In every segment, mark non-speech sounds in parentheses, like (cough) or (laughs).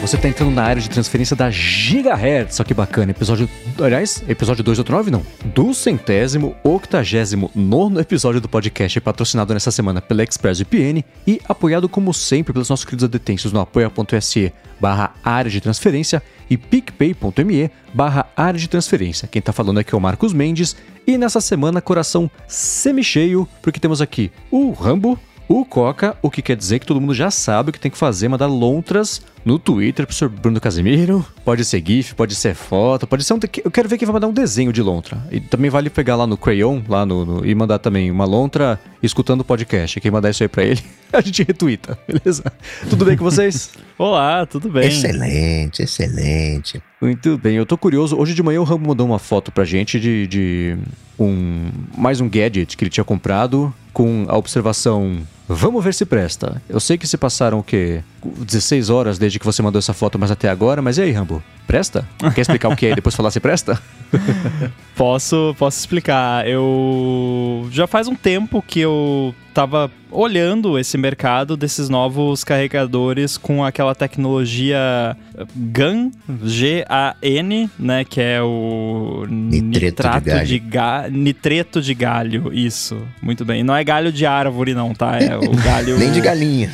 você tá entrando na área de transferência da Gigahertz, só que bacana. Episódio. Aliás, episódio 289 não. Do centésimo, octagésimo nono episódio do podcast, patrocinado nessa semana pela ExpressVPN e apoiado, como sempre, pelos nossos queridos detentos no apoia.se barra área de transferência e picpay.me barra área de transferência. Quem tá falando aqui é o Marcos Mendes e nessa semana coração semi-cheio, porque temos aqui o Rambo, o Coca, o que quer dizer que todo mundo já sabe o que tem que fazer, mandar lontras no Twitter pro Sr. Bruno Casimiro. Pode ser GIF, pode ser foto, pode ser um. Eu quero ver quem vai mandar um desenho de lontra. E também vale pegar lá no Crayon lá no, no, e mandar também uma lontra escutando o podcast. Quem mandar isso aí pra ele, (laughs) a gente retuita, beleza? Tudo bem com vocês? (laughs) Olá, tudo bem? Excelente, excelente. Muito bem, eu tô curioso. Hoje de manhã o Rambo mandou uma foto pra gente de, de um mais um gadget que ele tinha comprado com a observação Vamos ver se presta. Eu sei que se passaram o quê? 16 horas desde que você mandou essa foto, mas até agora. Mas e aí, Rambo? Presta? Quer explicar o que é e depois falar se presta? (laughs) posso, posso explicar. Eu já faz um tempo que eu tava olhando esse mercado desses novos carregadores com aquela tecnologia GAN, G-A-N, né, que é o nitreto nitrato de galho. De ga... nitreto de galho, isso. Muito bem. Não é galho de árvore não, tá? É o galho (laughs) Nem de galinha.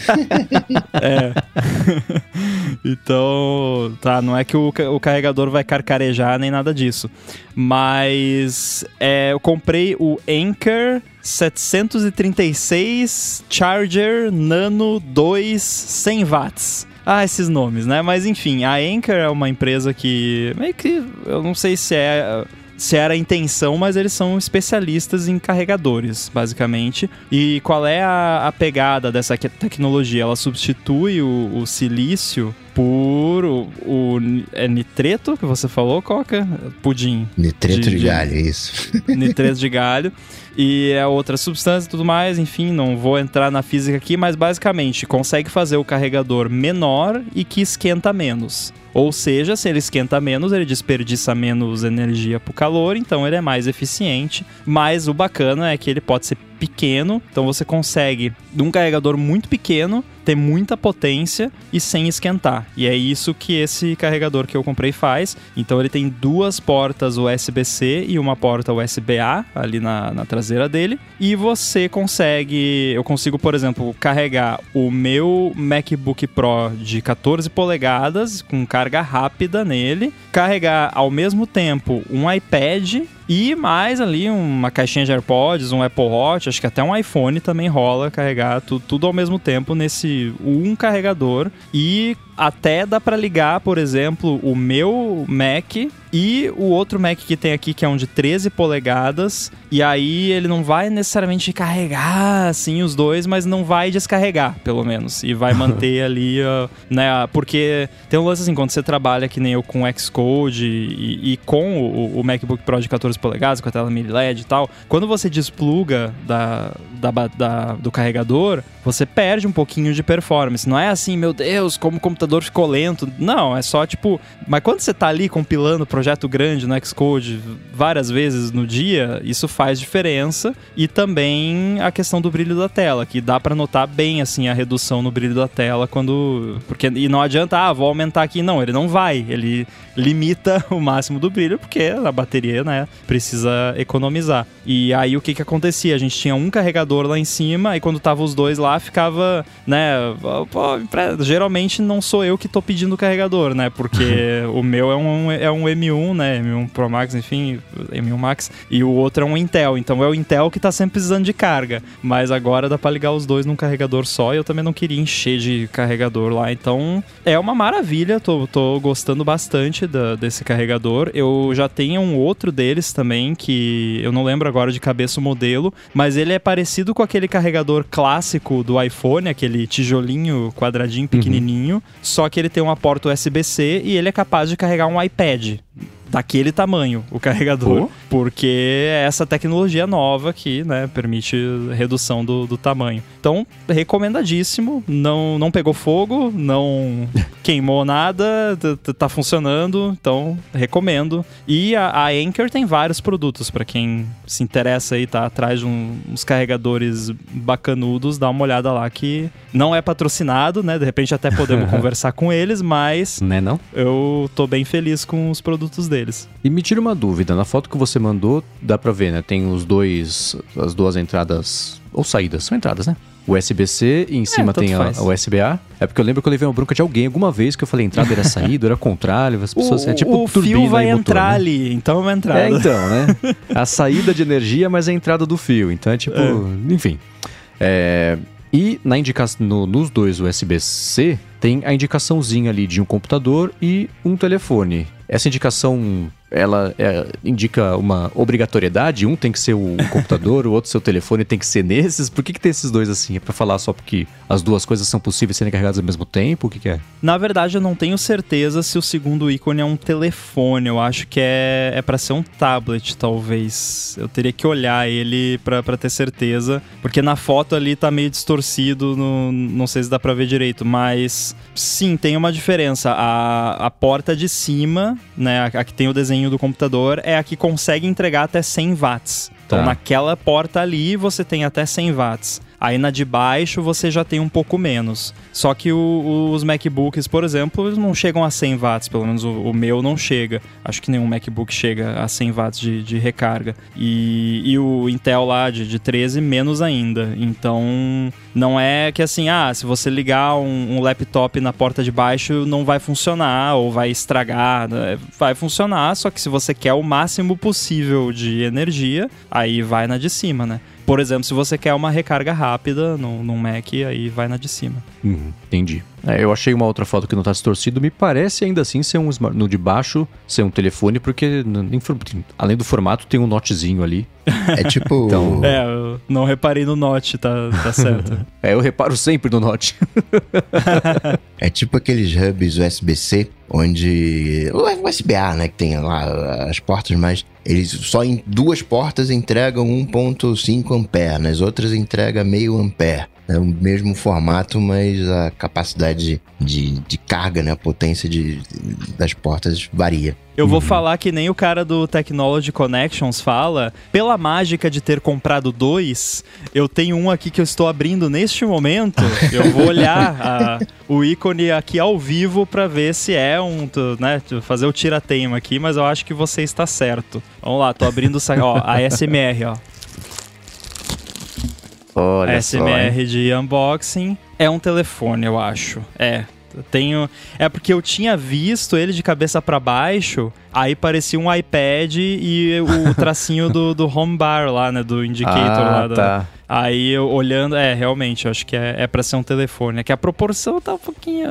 (laughs) é. (laughs) então, tá, não é que o, o carregador vai carcarejar nem nada disso. Mas é, eu comprei o Anchor 736 Charger Nano 2 100 watts. Ah, esses nomes, né? Mas enfim, a Anchor é uma empresa que meio que eu não sei se é se era a intenção, mas eles são especialistas em carregadores, basicamente. E qual é a, a pegada dessa tecnologia? Ela substitui o, o silício por o, o é nitreto que você falou, Coca? Pudim. Nitreto de, de galho, é isso. Nitreto de galho. (laughs) E é outra substância e tudo mais, enfim, não vou entrar na física aqui, mas basicamente consegue fazer o carregador menor e que esquenta menos. Ou seja, se ele esquenta menos, ele desperdiça menos energia para o calor, então ele é mais eficiente. Mas o bacana é que ele pode ser pequeno, então você consegue, de um carregador muito pequeno, ter muita potência e sem esquentar. E é isso que esse carregador que eu comprei faz. Então ele tem duas portas USB-C e uma porta USB-A ali na, na traseira dele. E você consegue, eu consigo, por exemplo, carregar o meu MacBook Pro de 14 polegadas com carga rápida nele, carregar ao mesmo tempo um iPad e mais ali uma caixinha de AirPods, um Apple Watch, acho que até um iPhone também rola carregar tu, tudo ao mesmo tempo nesse um carregador. E até dá para ligar, por exemplo, o meu Mac e o outro Mac que tem aqui, que é um de 13 polegadas, e aí ele não vai necessariamente carregar assim os dois, mas não vai descarregar, pelo menos, e vai (laughs) manter ali, uh, né? Porque tem um lance assim, quando você trabalha que nem eu com Xcode e, e com o, o, MacBook Pro de 14 polegadas, com a tela mini LED e tal, quando você despluga da, da, da, do carregador, você perde um pouquinho de performance. Não é assim, meu Deus, como o computador ficou lento. Não, é só tipo. Mas quando você tá ali compilando projeto grande no Xcode várias vezes no dia, isso faz diferença. E também a questão do brilho da tela, que dá para notar bem assim a redução no brilho da tela quando. Porque, e não adianta, ah, vou aumentar aqui. Não, ele não vai. Ele limita (laughs) o máximo do brilho, porque a bateria, né, precisa economizar. E aí o que que acontecia? A gente tinha um carregador lá em cima, e quando tava os dois lá, ficava, né, geralmente não sou eu que tô pedindo o carregador, né, porque (laughs) o meu é um, é um M1, né, M1 Pro Max, enfim, M1 Max, e o outro é um Intel, então é o Intel que tá sempre precisando de carga, mas agora dá pra ligar os dois num carregador só, e eu também não queria encher de carregador lá, então é uma maravilha, tô, tô gostando bastante da, desse carregador. Eu já tenho um outro deles também, que eu não lembro agora de cabeça o modelo, mas ele é parecido com aquele carregador clássico do iPhone, aquele tijolinho quadradinho uhum. pequenininho, uhum. só que ele tem uma porta USB-C e ele é capaz de carregar um iPad daquele tamanho o carregador, oh. porque é essa tecnologia nova que né, permite redução do, do tamanho. Então, recomendadíssimo. Não, não pegou fogo, não (laughs) queimou nada, tá funcionando, então recomendo. E a, a Anchor tem vários produtos para quem se interessa aí, tá atrás de um, uns carregadores bacanudos, dá uma olhada lá que não é patrocinado, né? De repente até podemos (laughs) conversar com eles, mas né não? Eu tô bem feliz com os produtos deles. E me tira uma dúvida, na foto que você mandou, dá pra ver, né? Tem os dois, as duas entradas, ou saídas, são entradas, né? USB-C e em é, cima tem a, a USB-A. É porque eu lembro que eu levei uma bronca de alguém alguma vez que eu falei entrada era saída, era contrário, as pessoas... O, é tipo o fio vai entrar né? ali, então é uma entrada. É, então, né? a saída de energia, mas é a entrada do fio. Então é tipo... É. Enfim. É, e na indicação, no, nos dois USB-C, tem a indicaçãozinha ali de um computador e um telefone. Essa indicação ela é, indica uma obrigatoriedade? Um tem que ser o computador, o outro seu telefone tem que ser nesses? Por que, que tem esses dois assim? É pra falar só porque as duas coisas são possíveis serem carregadas ao mesmo tempo? O que, que é? Na verdade, eu não tenho certeza se o segundo ícone é um telefone. Eu acho que é, é para ser um tablet, talvez. Eu teria que olhar ele para ter certeza. Porque na foto ali tá meio distorcido, no, não sei se dá pra ver direito. Mas sim, tem uma diferença. A, a porta de cima, né, a, a que tem o desenho desenho do computador é a que consegue entregar até 100 watts. Então, tá. naquela porta ali, você tem até 100 watts. Aí na de baixo você já tem um pouco menos. Só que o, os MacBooks, por exemplo, não chegam a 100 watts, pelo menos o, o, meu não chega. Acho que nenhum MacBook chega a 100 watts de, de recarga. E, e, o Intel lá de, de 13, menos ainda. Então não é que assim, ah, se você ligar um, um laptop na porta de baixo não vai funcionar ou vai estragar. Né? Vai funcionar, só que se você quer o máximo possível de energia, aí vai na de cima, né? Por exemplo, se você quer uma recarga rápida no Mac, aí vai na de cima. Uhum, entendi. É, eu achei uma outra foto que não está distorcido. Me parece ainda assim ser um no de baixo ser um telefone, porque além do formato tem um notezinho ali. É tipo. (laughs) então... É, eu não reparei no note, tá, tá certo. (laughs) é, eu reparo sempre no note. (laughs) é tipo aqueles hubs USB-C, onde. USB-A, né? Que tem lá as portas, mas eles só em duas portas entregam 1.5 ampere, nas outras entrega meio ampere. É o mesmo formato, mas a capacidade de, de carga, né, a potência de, das portas varia. Eu vou uhum. falar que nem o cara do Technology Connections fala. Pela mágica de ter comprado dois, eu tenho um aqui que eu estou abrindo neste momento. Eu vou olhar a, o ícone aqui ao vivo para ver se é um, né, fazer o tira-teima aqui, mas eu acho que você está certo. Vamos lá, tô abrindo ó, a SMR, ó. Olha SMR só, de unboxing. É um telefone, eu acho. É. tenho. É porque eu tinha visto ele de cabeça para baixo, aí parecia um iPad e o tracinho do, do home bar lá, né? Do indicator ah, lá. Tá. Aí eu olhando, é, realmente, eu acho que é, é pra ser um telefone. É que a proporção tá um pouquinho.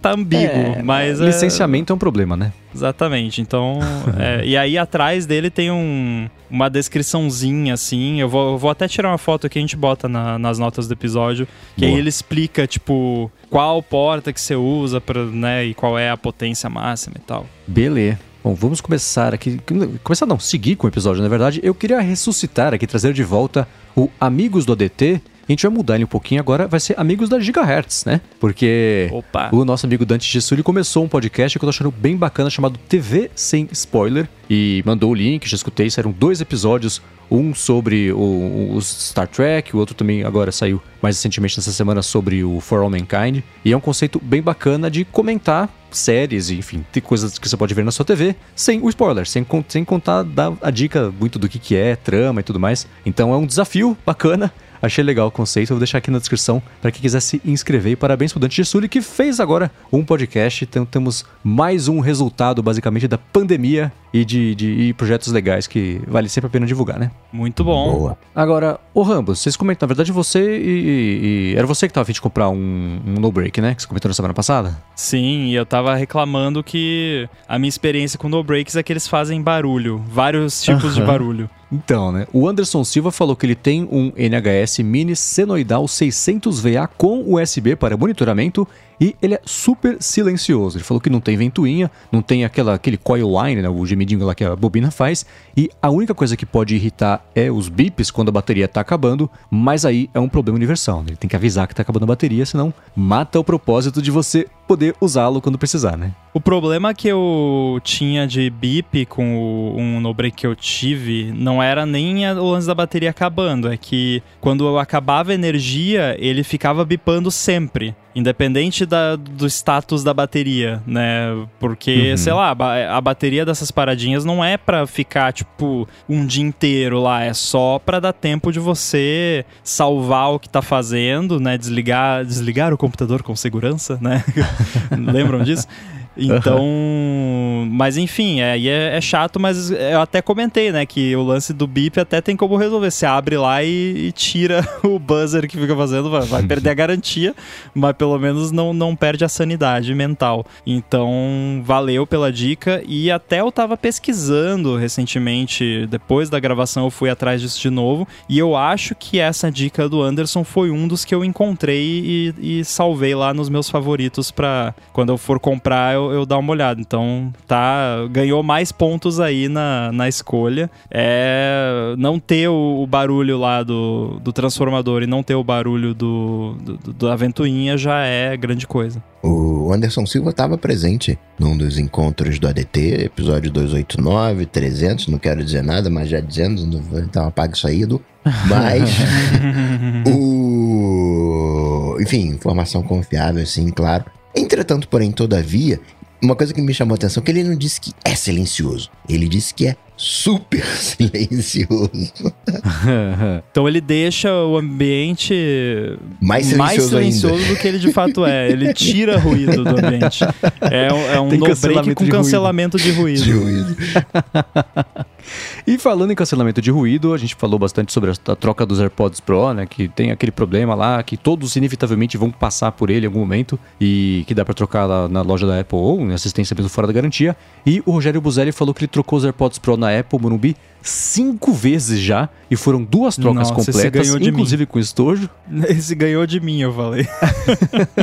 tá ambíguo, é, mas. É licenciamento é... é... um problema, né? Exatamente. Então. (laughs) é, e aí atrás dele tem um, uma descriçãozinha, assim. Eu vou, eu vou até tirar uma foto aqui, a gente bota na, nas notas do episódio. Que Boa. aí ele explica, tipo, qual porta que você usa, pra, né? E qual é a potência máxima e tal. Beleza. Bom, vamos começar aqui. Começar não, seguir com o episódio, na verdade. Eu queria ressuscitar aqui, trazer de volta o Amigos do ADT. A gente vai mudar ele um pouquinho agora, vai ser Amigos da Gigahertz, né? Porque Opa. o nosso amigo Dante Gessuli começou um podcast que eu tô achando bem bacana, chamado TV Sem Spoiler. E mandou o link, já escutei, eram dois episódios um sobre o, o, Star Trek, o outro também agora saiu mais recentemente nessa semana sobre o For All Mankind. E é um conceito bem bacana de comentar séries, enfim, tem coisas que você pode ver na sua TV sem o spoiler, sem, sem contar dar a dica muito do que, que é, trama e tudo mais. Então é um desafio bacana. Achei legal o conceito, vou deixar aqui na descrição para quem quiser se inscrever. E parabéns pro Dante Gessuli que fez agora um podcast. Então temos mais um resultado, basicamente, da pandemia e de, de e projetos legais que vale sempre a pena divulgar, né? Muito bom. Boa. Agora, ô Rambos, vocês comentam, na verdade você e, e era você que tava a fim de comprar um, um no break, né? Que você comentou na semana passada? Sim, e eu tava reclamando que a minha experiência com no breaks é que eles fazem barulho, vários tipos uh -huh. de barulho. Então, né? O Anderson Silva falou que ele tem um NHS Mini senoidal 600VA com USB para monitoramento e ele é super silencioso. Ele falou que não tem ventoinha, não tem aquela, aquele coil line, né, o gemidinho lá que a bobina faz, e a única coisa que pode irritar é os bips quando a bateria tá acabando, mas aí é um problema universal. Né? Ele tem que avisar que tá acabando a bateria, senão mata o propósito de você poder usá-lo quando precisar, né? O problema que eu tinha de bip com o, um no break que eu tive não era nem o lance da bateria acabando, é que quando eu acabava a energia, ele ficava bipando sempre. Independente da, do status da bateria, né? Porque, uhum. sei lá, a bateria dessas paradinhas não é para ficar, tipo, um dia inteiro lá. É só para dar tempo de você salvar o que tá fazendo, né? Desligar, desligar o computador com segurança, né? (laughs) Lembram disso? Então, uhum. mas enfim, é, é, é, chato, mas eu até comentei, né, que o lance do bip até tem como resolver. Você abre lá e, e tira (laughs) o buzzer que fica fazendo, vai, vai, perder a garantia, mas pelo menos não, não perde a sanidade mental. Então, valeu pela dica e até eu tava pesquisando recentemente, depois da gravação eu fui atrás disso de novo, e eu acho que essa dica do Anderson foi um dos que eu encontrei e, e salvei lá nos meus favoritos para quando eu for comprar eu eu, eu dar uma olhada. Então, tá, ganhou mais pontos aí na, na escolha. É não ter o, o barulho lá do, do transformador e não ter o barulho do, do, do da ventoinha já é grande coisa. O Anderson Silva estava presente num dos encontros do ADT, episódio 289, 300, não quero dizer nada, mas já dizendo, então apaga isso aí, Edu. Mas (laughs) o... Enfim, informação confiável, sim, claro. Entretanto, porém, todavia, uma coisa que me chamou a atenção é que ele não disse que é silencioso. Ele disse que é super (laughs) silencioso. (laughs) então ele deixa o ambiente mais silencioso, mais silencioso do que ele de fato é. Ele tira ruído do ambiente. É, um, é um no break com de cancelamento ruído. de ruído. De ruído. (laughs) e falando em cancelamento de ruído, a gente falou bastante sobre a, troca dos AirPods Pro, né? Que tem aquele problema lá que todos inevitavelmente vão passar por ele em algum momento e que dá para trocar lá na loja da Apple ou em assistência mesmo fora da garantia. E o Rogério Buzelli falou que ele trocou os AirPods Pro na Apple Morumbi cinco vezes já e foram duas trocas Nossa, completas, inclusive mim. com estojo. (laughs) Esse ganhou de mim, eu falei.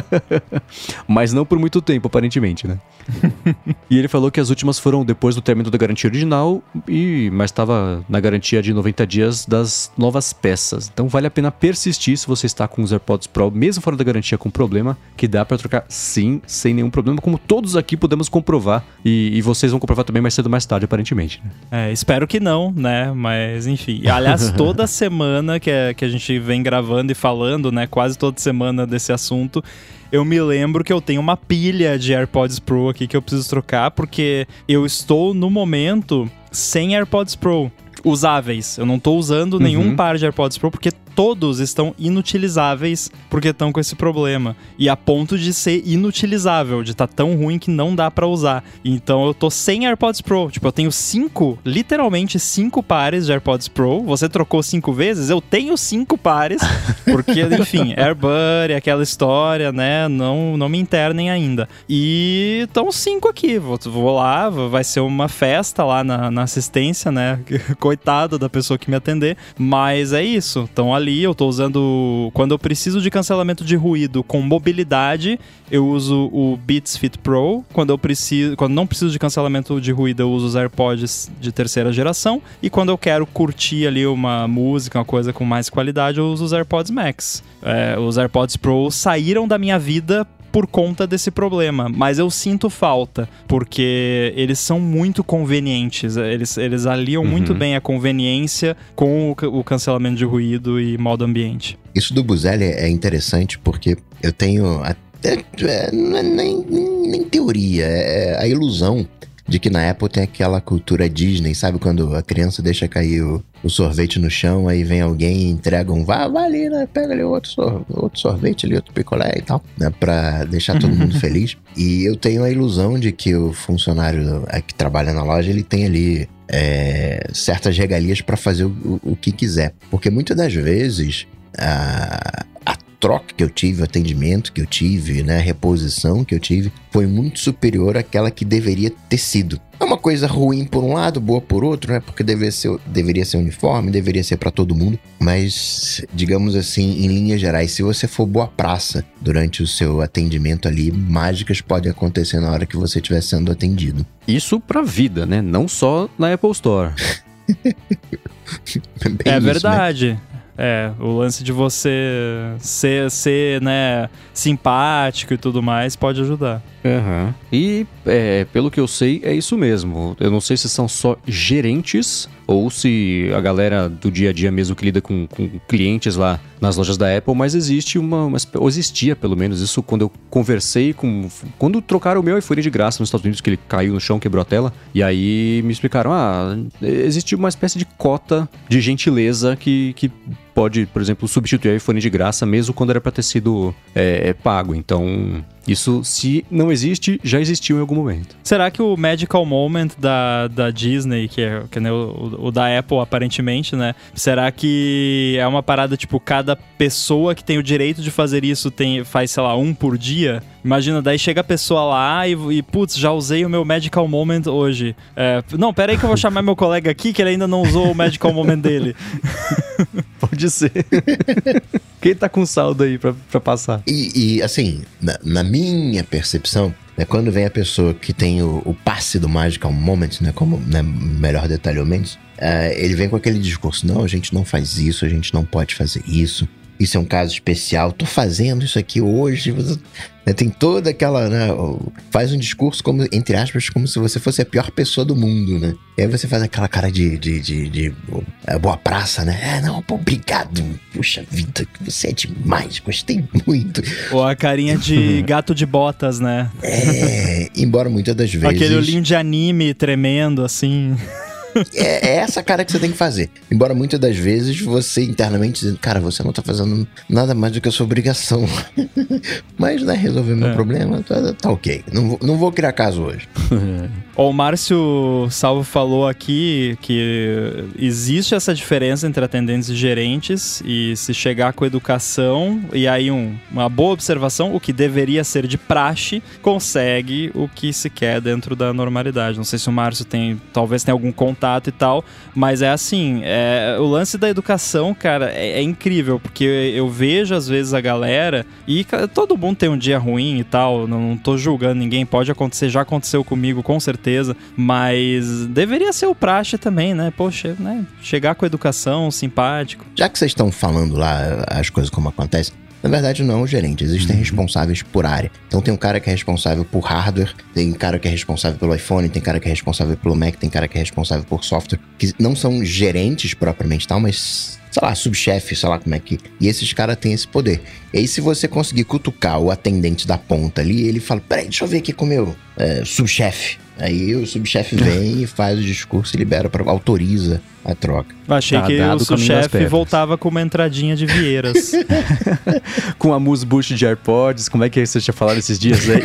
(laughs) Mas não por muito tempo, aparentemente, né? (laughs) e ele falou que as últimas foram depois do término da garantia original e mas estava na garantia de 90 dias das novas peças. Então vale a pena persistir se você está com os AirPods Pro, mesmo fora da garantia com problema, que dá para trocar sim, sem nenhum problema, como todos aqui podemos comprovar e, e vocês vão comprovar também mais cedo ou mais tarde, aparentemente. Né? É, espero que não, né? Mas enfim. Aliás, (laughs) toda semana que, é, que a gente vem gravando e falando, né? Quase toda semana desse assunto eu me lembro que eu tenho uma pilha de AirPods Pro aqui que eu preciso trocar, porque eu estou no momento sem AirPods Pro usáveis. Eu não estou usando uhum. nenhum par de AirPods Pro porque todos estão inutilizáveis porque estão com esse problema. E a ponto de ser inutilizável, de estar tá tão ruim que não dá para usar. Então eu tô sem AirPods Pro. Tipo, eu tenho cinco, literalmente cinco pares de AirPods Pro. Você trocou cinco vezes, eu tenho cinco pares. (laughs) Porque, enfim, AirBuddy, aquela história, né? Não, não me internem ainda. E estão cinco aqui. Vou, vou lá, vai ser uma festa lá na, na assistência, né? (laughs) Coitado da pessoa que me atender. Mas é isso. Estão ali ali, eu tô usando. Quando eu preciso de cancelamento de ruído com mobilidade, eu uso o Beats Fit Pro. Quando eu preciso. Quando não preciso de cancelamento de ruído, eu uso os AirPods de terceira geração. E quando eu quero curtir ali uma música, uma coisa com mais qualidade, eu uso os AirPods Max. É, os AirPods Pro saíram da minha vida por conta desse problema, mas eu sinto falta, porque eles são muito convenientes, eles, eles aliam uhum. muito bem a conveniência com o, o, cancelamento de ruído e modo ambiente. Isso do Buzelli é interessante porque eu tenho até, é, nem, nem teoria, é a ilusão de que na Apple tem aquela cultura Disney, sabe? Quando a criança deixa cair o, o sorvete no chão, aí vem alguém e entrega um, vá, vá ali, né? Pega ali outro, sor outro sorvete ali, outro picolé e tal, né? Pra deixar todo mundo (laughs) feliz. E eu tenho a ilusão de que o funcionário que trabalha na loja, ele tem ali é, certas regalias para fazer o, o, que quiser. Porque muitas das vezes a troca que eu tive, o atendimento que eu tive, né, a reposição que eu tive, foi muito superior àquela que deveria ter sido. É uma coisa ruim por um lado, boa por outro, né? Porque deveria ser, deveria ser uniforme, deveria ser para todo mundo. Mas, digamos assim, em linhas gerais, se você for boa praça durante o seu atendimento ali, mágicas podem acontecer na hora que você estiver sendo atendido. Isso pra vida, né? Não só na Apple Store. (laughs) é isso, né? verdade. Né? É, o lance de você ser, ser né, simpático e tudo mais pode ajudar. Uhum. E, é, pelo que eu sei, é isso mesmo. Eu não sei se são só gerentes ou se a galera do dia a dia mesmo que lida com, com clientes lá nas lojas da Apple, mas existe uma, uma, existia pelo menos isso quando eu conversei com quando trocaram o meu iPhone de graça nos Estados Unidos que ele caiu no chão, quebrou a tela, e aí me explicaram, ah, existe uma espécie de cota de gentileza que, que pode, por exemplo, substituir o iPhone de graça mesmo quando era para ter sido é, pago. Então, isso, se não existe, já existiu em algum momento. Será que o Magical Moment da, da Disney, que é, que é o, o, da Apple aparentemente, né? Será que é uma parada tipo, cada pessoa que tem o direito de fazer isso tem, faz, sei lá, um por dia? Imagina, daí chega a pessoa lá e, e putz, já usei o meu Magical Moment hoje. É, não, pera aí que eu vou chamar meu colega aqui que ele ainda não usou o Magical Moment dele. (laughs) Pode ser. Quem tá com saldo aí pra, pra passar? E, e assim, na, na, minha percepção, né, quando vem a pessoa que tem o, o passe do Magical Moment, né, como né, melhor detalhe ou menos, uh, ele vem com aquele discurso: não, a gente não faz isso, a gente não pode fazer isso isso é um caso especial, tô fazendo isso aqui hoje. Né, tem toda aquela, né, faz um discurso como, entre aspas, como se você fosse a pior pessoa do mundo, né? E aí você faz aquela cara de, de, de, de é, boa praça, né? É, não, obrigado. Puxa vida, você é demais, gostei muito. Ou a carinha de (laughs) gato de botas, né? É, embora muitas das (laughs) vezes... Aquele olhinho de anime tremendo, assim... É, é, essa cara que você tem que fazer. Embora muitas das vezes você internamente dizendo, cara, você não tá fazendo nada mais do que a sua obrigação. (laughs) Mas, né, resolver meu é. problema, tá, tá, ok. Não, não vou criar caso hoje. (laughs) o Márcio Salvo falou aqui que existe essa diferença entre atendentes e gerentes e se chegar com educação e aí um, uma boa observação, o que deveria ser de praxe, consegue o que se quer dentro da normalidade. Não sei se o Márcio tem, talvez tenha algum contato contato e tal. Mas é assim, é, o lance da educação, cara, é, é, incrível, porque eu vejo às vezes a galera e todo mundo tem um dia ruim e tal, não, não tô julgando ninguém, pode acontecer, já aconteceu comigo com certeza, mas deveria ser o praxe também, né? Poxa, né? Chegar com educação, simpático. Já que vocês estão falando lá as coisas como acontecem, na verdade, não é o gerente, existem uhum. responsáveis por área. Então tem um cara que é responsável por hardware, tem cara que é responsável pelo iPhone, tem cara que é responsável pelo Mac, tem cara que é responsável por software, que não são gerentes propriamente tal, mas sei lá, subchefe, sei lá como é que. E esses caras têm esse poder. E aí, se você conseguir cutucar o atendente da ponta ali, ele fala: peraí, deixa eu ver aqui com o meu é, subchefe. Aí o subchefe vem e faz o discurso e libera, pra, autoriza a troca. Achei tá que o subchefe voltava com uma entradinha de vieiras. (laughs) com a mousse bush de AirPods, como é que você tinha falado esses dias aí?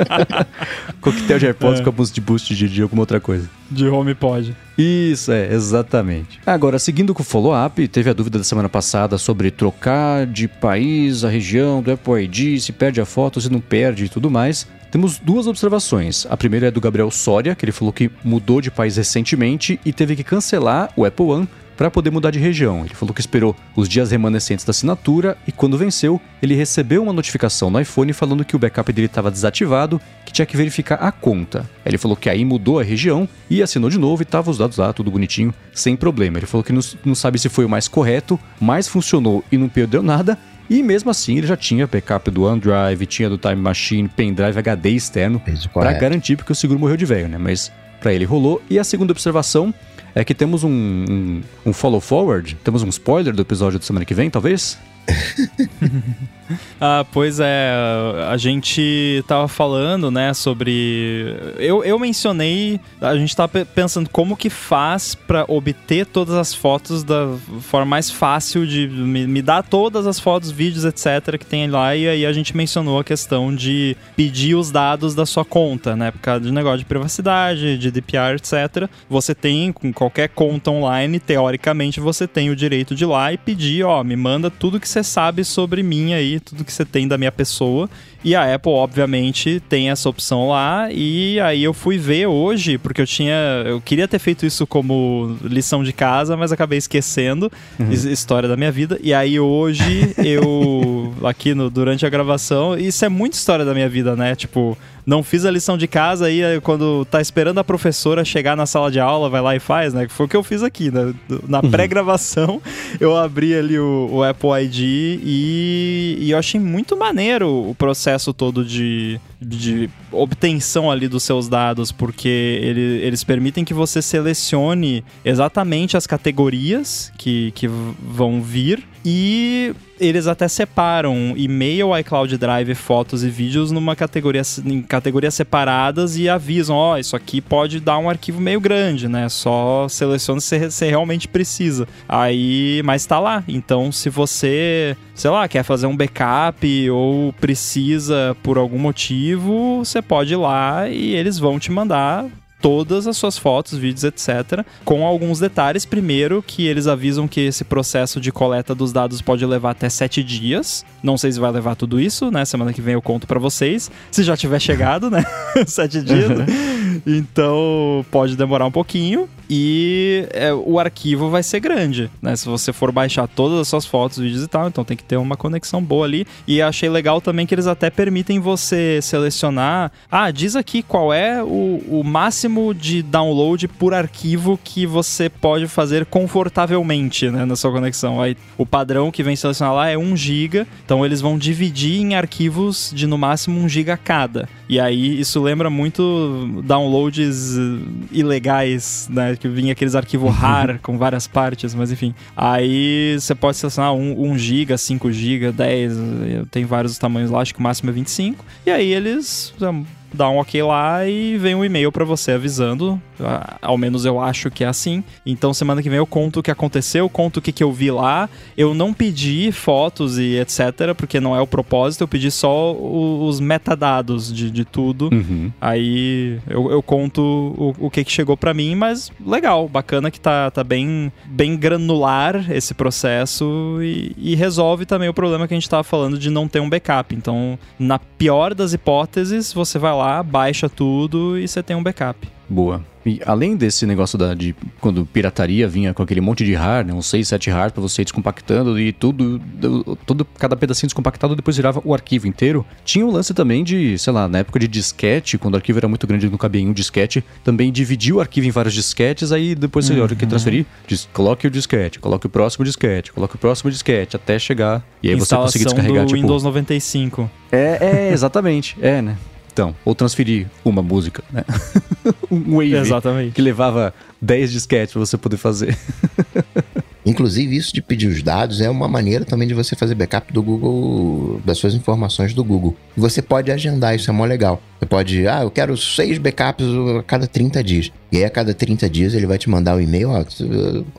(laughs) Coquetel de AirPods é. com a mousse de boost de, de alguma outra coisa. De HomePod. Isso, é, exatamente. Agora, seguindo com o follow-up, teve a dúvida da semana passada sobre trocar de país, a região do Apple ID, se perde a foto, se não perde e tudo mais. Temos duas observações. A primeira é do Gabriel Soria, que ele falou que mudou de país recentemente e teve que cancelar o Apple One para poder mudar de região. Ele falou que esperou os dias remanescentes da assinatura e quando venceu, ele recebeu uma notificação no iPhone falando que o backup dele estava desativado, que tinha que verificar a conta. Ele falou que aí mudou a região e assinou de novo e tava os dados lá, tudo bonitinho, sem problema. Ele falou que não, não sabe se foi o mais correto, mas funcionou e não perdeu nada. E mesmo assim, ele já tinha backup do OneDrive, tinha do Time Machine, pendrive HD externo, para garantir, porque o seguro morreu de velho, né? Mas para ele rolou. E a segunda observação é que temos um, um, um follow forward, temos um spoiler do episódio da semana que vem, talvez? (laughs) (laughs) ah, pois é, a gente tava falando, né, sobre. Eu, eu mencionei, a gente tava pensando como que faz para obter todas as fotos da forma mais fácil de me, me dar todas as fotos, vídeos, etc., que tem lá, e aí a gente mencionou a questão de pedir os dados da sua conta, né, por causa de negócio de privacidade, de DPR, etc. Você tem, com qualquer conta online, teoricamente, você tem o direito de ir lá e pedir, ó, me manda tudo que você sabe sobre mim aí, tudo que você tem da minha pessoa. E a Apple, obviamente, tem essa opção lá. E aí eu fui ver hoje, porque eu tinha. Eu queria ter feito isso como lição de casa, mas acabei esquecendo. Uhum. História da minha vida. E aí hoje (laughs) eu. aqui no, durante a gravação. Isso é muito história da minha vida, né? Tipo, não fiz a lição de casa aí quando tá esperando a professora chegar na sala de aula, vai lá e faz, né? Que foi o que eu fiz aqui, né? Na uhum. pré-gravação, eu abri ali o, o Apple ID e, e, eu achei muito maneiro o processo todo de, de obtenção ali dos seus dados, porque ele, eles permitem que você selecione exatamente as categorias que, que vão vir e eles até separam e-mail, iCloud Drive, fotos e vídeos numa categoria em categorias separadas e avisam, ó, oh, isso aqui pode dar um arquivo meio grande, né? Só selecione se você realmente precisa. Aí, mas tá lá. Então, se você, sei lá, quer fazer um backup ou precisa por algum motivo, você pode ir lá e eles vão te mandar todas as suas fotos, vídeos, etc. Com alguns detalhes. Primeiro, que eles avisam que esse processo de coleta dos dados pode levar até sete dias. Não sei se vai levar tudo isso, né? Semana que vem eu conto para vocês. Se já tiver chegado, né? (laughs) sete dias. Uhum. Então pode demorar um pouquinho e é, o arquivo vai ser grande, né? Se você for baixar todas as suas fotos, vídeos e tal, então tem que ter uma conexão boa ali. E achei legal também que eles até permitem você selecionar. Ah, diz aqui qual é o, o máximo de download por arquivo que você pode fazer confortavelmente, né, na sua conexão. Aí o padrão que vem selecionar lá é 1 GB, então eles vão dividir em arquivos de no máximo 1 GB cada. E aí isso lembra muito downloads ilegais, né? que vinha aqueles arquivos RAR com várias partes, mas enfim. Aí você pode selecionar 1 GB, 5 GB, 10, tem vários tamanhos lá, acho que o máximo é 25. E aí eles dá um ok lá e vem um e-mail para você avisando. Ao menos eu acho que é assim. Então semana que vem eu conto o que aconteceu, conto o que, que eu vi lá. Eu não pedi fotos e etc, porque não é o propósito. Eu pedi só os metadados de, de tudo. Uhum. Aí eu, eu conto o, o que, que chegou para mim, mas legal, bacana que tá, tá bem, bem granular esse processo e, e resolve também o problema que a gente tava falando de não ter um backup. Então, na pior das hipóteses, você vai lá lá, baixa tudo e você tem um backup. Boa. E além desse negócio da, de quando pirataria vinha com aquele monte de RAR, né, uns 6, 7 RAR para você ir descompactando e tudo, tudo, cada pedacinho descompactado depois virava o arquivo inteiro. Tinha o lance também de, sei lá, na época de disquete, quando o arquivo era muito grande e não cabia em um disquete, também dividiu o arquivo em vários disquetes, aí depois você, uhum. hora que transferir, diz, coloque o disquete, coloque o próximo disquete, coloque o próximo disquete, até chegar. E aí você conseguir descarregar, do tipo... Windows 95. É, é, exatamente, é, né? Ou transferir uma música, né? (laughs) um wave Exatamente. que levava 10 disquetes para você poder fazer. (laughs) Inclusive, isso de pedir os dados é uma maneira também de você fazer backup do Google, das suas informações do Google. E você pode agendar, isso é mó legal. Você pode, ah, eu quero seis backups a cada 30 dias. E aí, a cada 30 dias, ele vai te mandar o um e-mail, ó,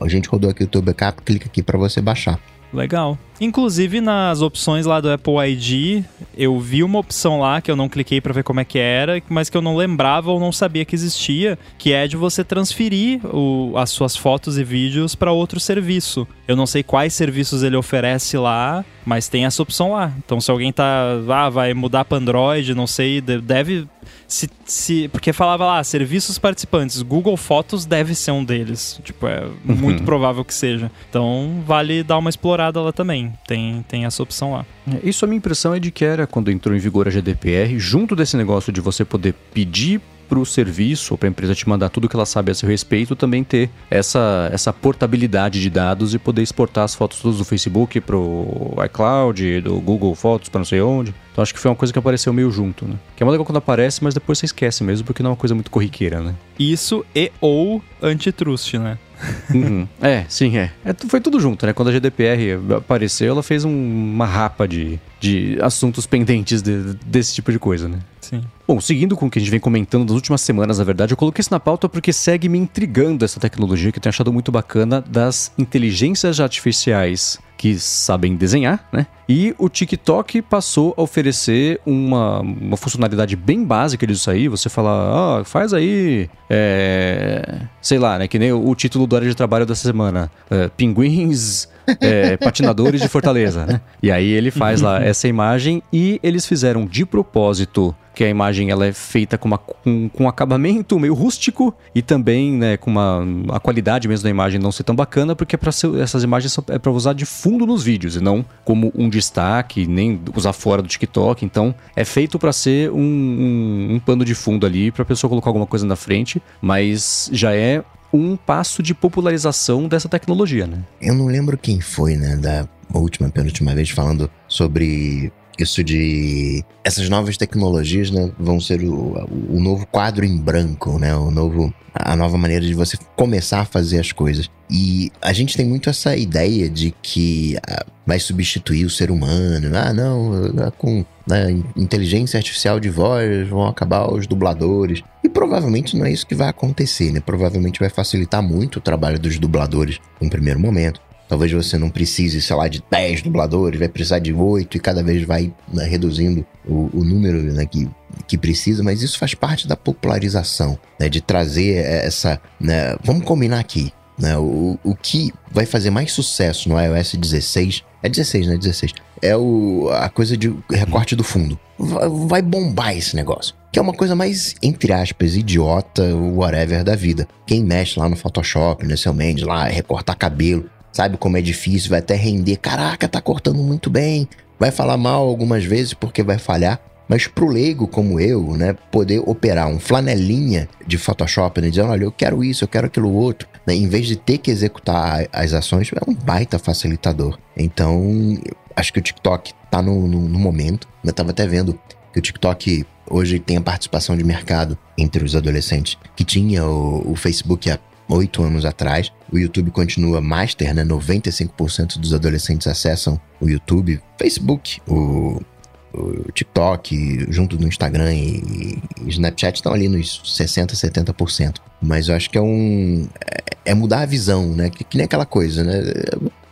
a gente rodou aqui o teu backup, clica aqui para você baixar. Legal. Inclusive nas opções lá do Apple ID, eu vi uma opção lá que eu não cliquei para ver como é que era, mas que eu não lembrava ou não sabia que existia, que é de você transferir o, as suas fotos e vídeos para outro serviço. Eu não sei quais serviços ele oferece lá, mas tem essa opção lá. Então se alguém tá, ah, vai mudar para Android, não sei, deve se, se, porque falava lá, serviços participantes, Google Fotos deve ser um deles. Tipo, é uhum. muito provável que seja. Então, vale dar uma explorada lá também. Tem, tem essa opção lá. É, isso a minha impressão é de que era quando entrou em vigor a GDPR, junto desse negócio de você poder pedir para o serviço ou para a empresa te mandar tudo que ela sabe a seu respeito, também ter essa, essa portabilidade de dados e poder exportar as fotos todas do Facebook para o iCloud, do Google Fotos para não sei onde. Então acho que foi uma coisa que apareceu meio junto, né? Que é uma legal quando aparece, mas depois você esquece mesmo, porque não é uma coisa muito corriqueira, né? Isso e ou antitrust, né? (laughs) Uhum. É, sim, é. é. Foi tudo junto, né? Quando a GDPR apareceu, ela fez um, uma rapa de, de assuntos pendentes de, desse tipo de coisa, né? Sim. Bom, seguindo com o que a gente vem comentando nas últimas semanas, na verdade, eu coloquei isso na pauta porque segue me intrigando essa tecnologia que eu tenho achado muito bacana das inteligências artificiais que sabem desenhar, né? E o TikTok passou a oferecer uma, uma funcionalidade bem básica disso aí. Você fala, ó, oh, faz aí, é, sei lá, né? Que nem o, o título do área de trabalho dessa semana: é, Pinguins é, (laughs) patinadores de Fortaleza, né? E aí ele faz lá essa imagem e eles fizeram de propósito que a imagem ela é feita com, uma, com, com um acabamento meio rústico e também né, com uma a qualidade mesmo da imagem não ser tão bacana, porque é para essas imagens são, é para usar de fundo nos vídeos e não como um destaque, nem usar fora do TikTok. Então é feito para ser um, um, um pano de fundo ali para a pessoa colocar alguma coisa na frente, mas já é um passo de popularização dessa tecnologia, né? Eu não lembro quem foi, né, da última, penúltima vez falando sobre isso de essas novas tecnologias né, vão ser o, o novo quadro em branco, né? O novo a nova maneira de você começar a fazer as coisas. E a gente tem muito essa ideia de que ah, vai substituir o ser humano. Ah, não, ah, com né, inteligência artificial de voz vão acabar os dubladores. E provavelmente não é isso que vai acontecer, né? Provavelmente vai facilitar muito o trabalho dos dubladores em primeiro momento. Talvez você não precise, sei lá, de 10 dubladores, vai precisar de 8 e cada vez vai né, reduzindo o, o número né, que, que precisa, mas isso faz parte da popularização, né, de trazer essa. Né, vamos combinar aqui. Né, o, o que vai fazer mais sucesso no iOS 16 é 16, né? 16. É o, a coisa de recorte do fundo. Vai, vai bombar esse negócio que é uma coisa mais, entre aspas, idiota, whatever da vida. Quem mexe lá no Photoshop, no seu Mendes, lá, recortar cabelo, sabe como é difícil, vai até render. Caraca, tá cortando muito bem. Vai falar mal algumas vezes porque vai falhar. Mas pro leigo como eu, né, poder operar um flanelinha de Photoshop, né, dizendo, olha, eu quero isso, eu quero aquilo outro, né, em vez de ter que executar as ações, é um baita facilitador. Então, acho que o TikTok tá no, no, no momento. Eu tava até vendo que o TikTok hoje tem a participação de mercado entre os adolescentes, que tinha o, o Facebook há oito anos atrás. O YouTube continua master, né? 95% dos adolescentes acessam o YouTube. Facebook, o, o TikTok, junto do Instagram e, e Snapchat estão ali nos 60%, 70%. Mas eu acho que é um. É, mudar a visão, né? Que, que nem aquela coisa, né?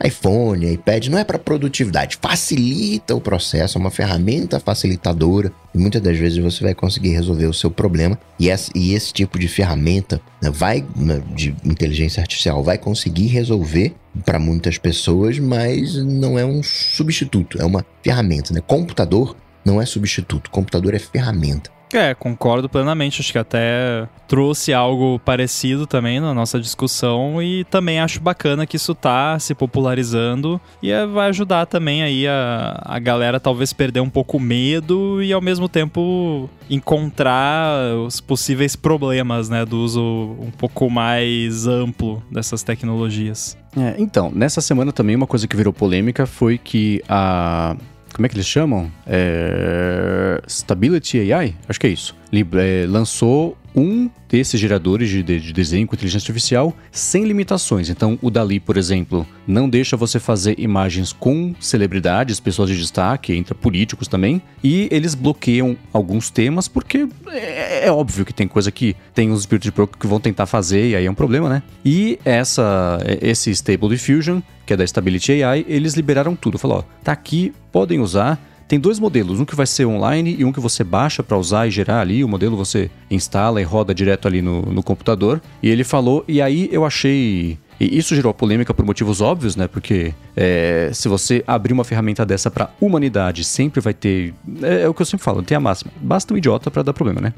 iPhone, iPad, não é para produtividade, facilita o processo, é uma ferramenta facilitadora e muitas das vezes você vai conseguir resolver o seu problema e esse, e esse tipo de ferramenta né, vai né, de inteligência artificial vai conseguir resolver para muitas pessoas, mas não é um substituto, é uma ferramenta, né? Computador não é substituto, computador é ferramenta. É, concordo plenamente. Acho que até trouxe algo parecido também na nossa discussão e também acho bacana que isso tá se popularizando e é, vai ajudar também aí a, a galera talvez perder um pouco o medo e ao mesmo tempo encontrar os possíveis problemas, né, do uso um pouco mais amplo dessas tecnologias. É, então, nessa semana também uma coisa que virou polêmica foi que a como é que eles chamam? É... Stability AI? Acho que é isso. É, lançou um desses geradores de, de, de, desenho com inteligência artificial sem limitações. Então, o Dali, por exemplo, não deixa você fazer imagens com celebridades, pessoas de destaque, entra políticos também, e eles bloqueiam alguns temas porque é, é óbvio que tem coisa que tem os espíritos de porco que vão tentar fazer e aí é um problema, né? E essa esse Stable Diffusion, que é da Stability AI, eles liberaram tudo. Falou, ó, tá aqui, podem usar tem dois modelos, um que vai ser online e um que você baixa para usar e gerar ali. O modelo você instala e roda direto ali no, no computador. E ele falou, e aí eu achei e isso gerou polêmica por motivos óbvios, né? Porque é, se você abrir uma ferramenta dessa para humanidade, sempre vai ter. É, é, o que eu sempre falo, tem a máxima. Basta um idiota para dar problema, né?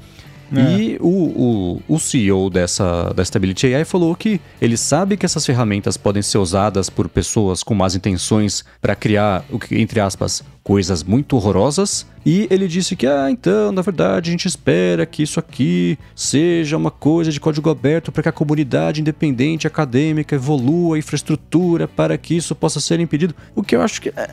É. E o, o, o CEO dessa, da Stability AI falou que ele sabe que essas ferramentas podem ser usadas por pessoas com más intenções para criar, o que, entre aspas, coisas muito horrorosas. E ele disse que, ah, então, na verdade, a gente espera que isso aqui seja uma coisa de código aberto para que a comunidade independente acadêmica evolua a infraestrutura para que isso possa ser impedido. O que eu acho que. É,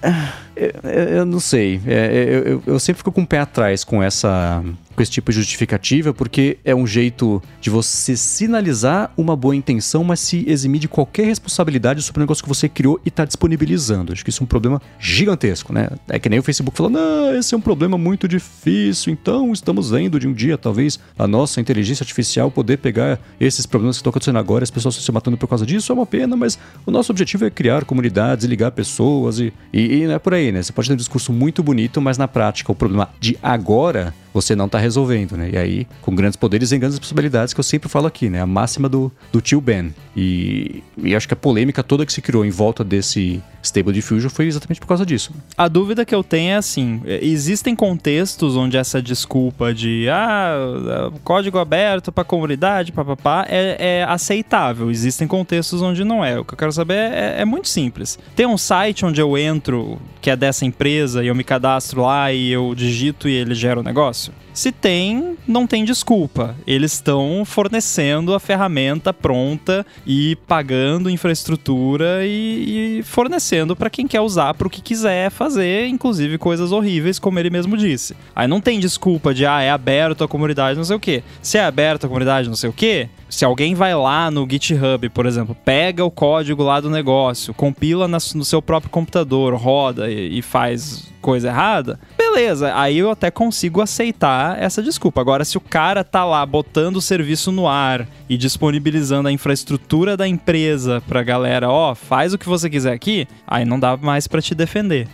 é, é eu não sei. É, eu, eu, eu sempre fico com o pé atrás com essa com esse tipo de justificativa, porque é um jeito de você sinalizar uma boa intenção, mas se eximir de qualquer responsabilidade sobre o negócio que você criou e está disponibilizando. Acho que isso é um problema gigantesco, né? É É que nem o Facebook falando, não, esse é um problema muito difícil, então estamos vendo de um dia, talvez, a nossa inteligência artificial poder pegar esses problemas que estão acontecendo agora, as pessoas se matando por causa disso, é uma pena, mas o nosso objetivo é criar comunidades, ligar pessoas e, e, e não é por aí, né? Você pode ter um discurso muito bonito, mas na prática, o problema de agora você não está resolvendo, né? E aí, com grandes poderes e grandes responsabilidades, que eu sempre falo aqui, né? A máxima do, do tio Ben. E, e acho que a polêmica toda que se criou em volta desse Stable Diffusion foi exatamente por causa disso. A dúvida que eu tenho é assim: existem contextos onde essa desculpa de ah, código aberto para comunidade, papapá, é, é aceitável. Existem contextos onde não é. O que eu quero saber é, é muito simples. Tem um site onde eu entro, que é dessa empresa, e eu me cadastro lá e eu digito e ele gera o um negócio? Se tem, não tem desculpa. Eles estão fornecendo a ferramenta pronta e pagando infraestrutura e, e fornecendo para quem quer usar para o que quiser fazer, inclusive coisas horríveis, como ele mesmo disse. Aí não tem desculpa de, ah, é aberto a comunidade, não sei o quê. Se é aberto a comunidade, não sei o quê, se alguém vai lá no GitHub, por exemplo, pega o código lá do negócio, compila no seu próprio computador, roda e faz coisa errada, beleza, aí eu até consigo aceitar essa desculpa. Agora, se o cara tá lá botando o serviço no ar e disponibilizando a infraestrutura da empresa pra galera, ó, faz o que você quiser aqui, aí não dá mais para te defender.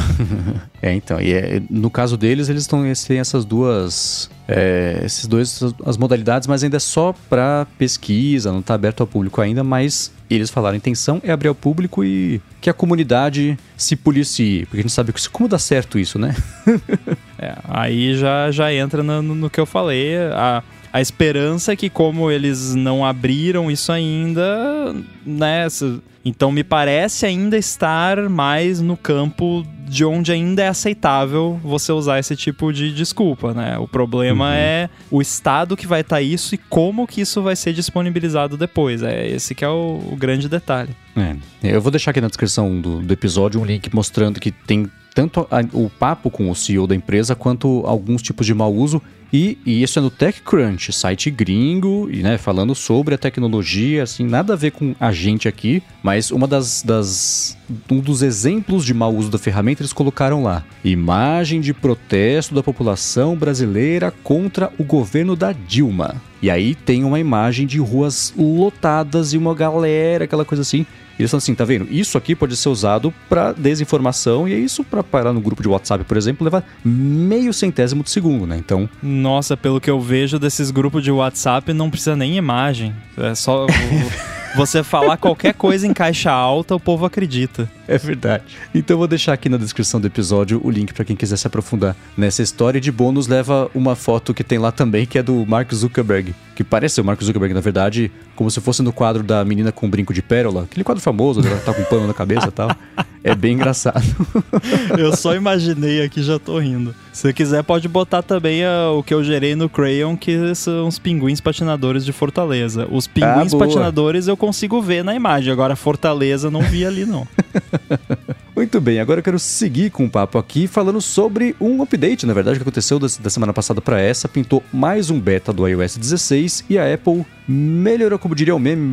(laughs) é, então, e é, no caso deles, eles estão têm essas duas é, esses dois as modalidades, mas ainda é só para pesquisa, não está aberto ao público ainda, mas eles falaram a intenção é abrir ao público e que a comunidade se policie, porque a gente sabe que, como dá certo isso, né? (laughs) é, aí já, já entra no, no que eu falei, a, a esperança é que como eles não abriram isso ainda, né, então me parece ainda estar mais no campo de onde ainda é aceitável você usar esse tipo de desculpa, né? O problema uhum. é o estado que vai estar tá isso e como que isso vai ser disponibilizado depois. É esse que é o, o grande detalhe. É. Eu vou deixar aqui na descrição do, do episódio um link mostrando que tem tanto a, o papo com o CEO da empresa quanto alguns tipos de mau uso e, e, isso é no TechCrunch, site gringo, e né, falando sobre a tecnologia, assim, nada a ver com a gente aqui, mas uma das, das um dos exemplos de mau uso da ferramenta eles colocaram lá: imagem de protesto da população brasileira contra o governo da Dilma. E aí tem uma imagem de ruas lotadas e uma galera, aquela coisa assim. E eles falam assim, tá vendo? Isso aqui pode ser usado para desinformação e é isso para parar no grupo de WhatsApp, por exemplo, leva meio centésimo de segundo, né? Então, nossa, pelo que eu vejo desses grupos de WhatsApp, não precisa nem imagem. É só (laughs) você falar qualquer coisa em caixa alta, o povo acredita. É verdade. Então eu vou deixar aqui na descrição do episódio o link para quem quiser se aprofundar nessa história. E de bônus leva uma foto que tem lá também, que é do Mark Zuckerberg, que parece o Mark Zuckerberg, na verdade, como se fosse no quadro da menina com um brinco de pérola, aquele quadro famoso, ela tá com um pano na cabeça e tal. É bem engraçado. (laughs) eu só imaginei aqui já tô rindo. Se quiser, pode botar também uh, o que eu gerei no Crayon, que são os pinguins patinadores de Fortaleza. Os pinguins ah, patinadores eu consigo ver na imagem, agora Fortaleza não vi ali não. (laughs) (laughs) Muito bem, agora eu quero seguir com o papo aqui falando sobre um update, na verdade, que aconteceu da, da semana passada para essa, pintou mais um beta do iOS 16 e a Apple melhorou, como diria o meme,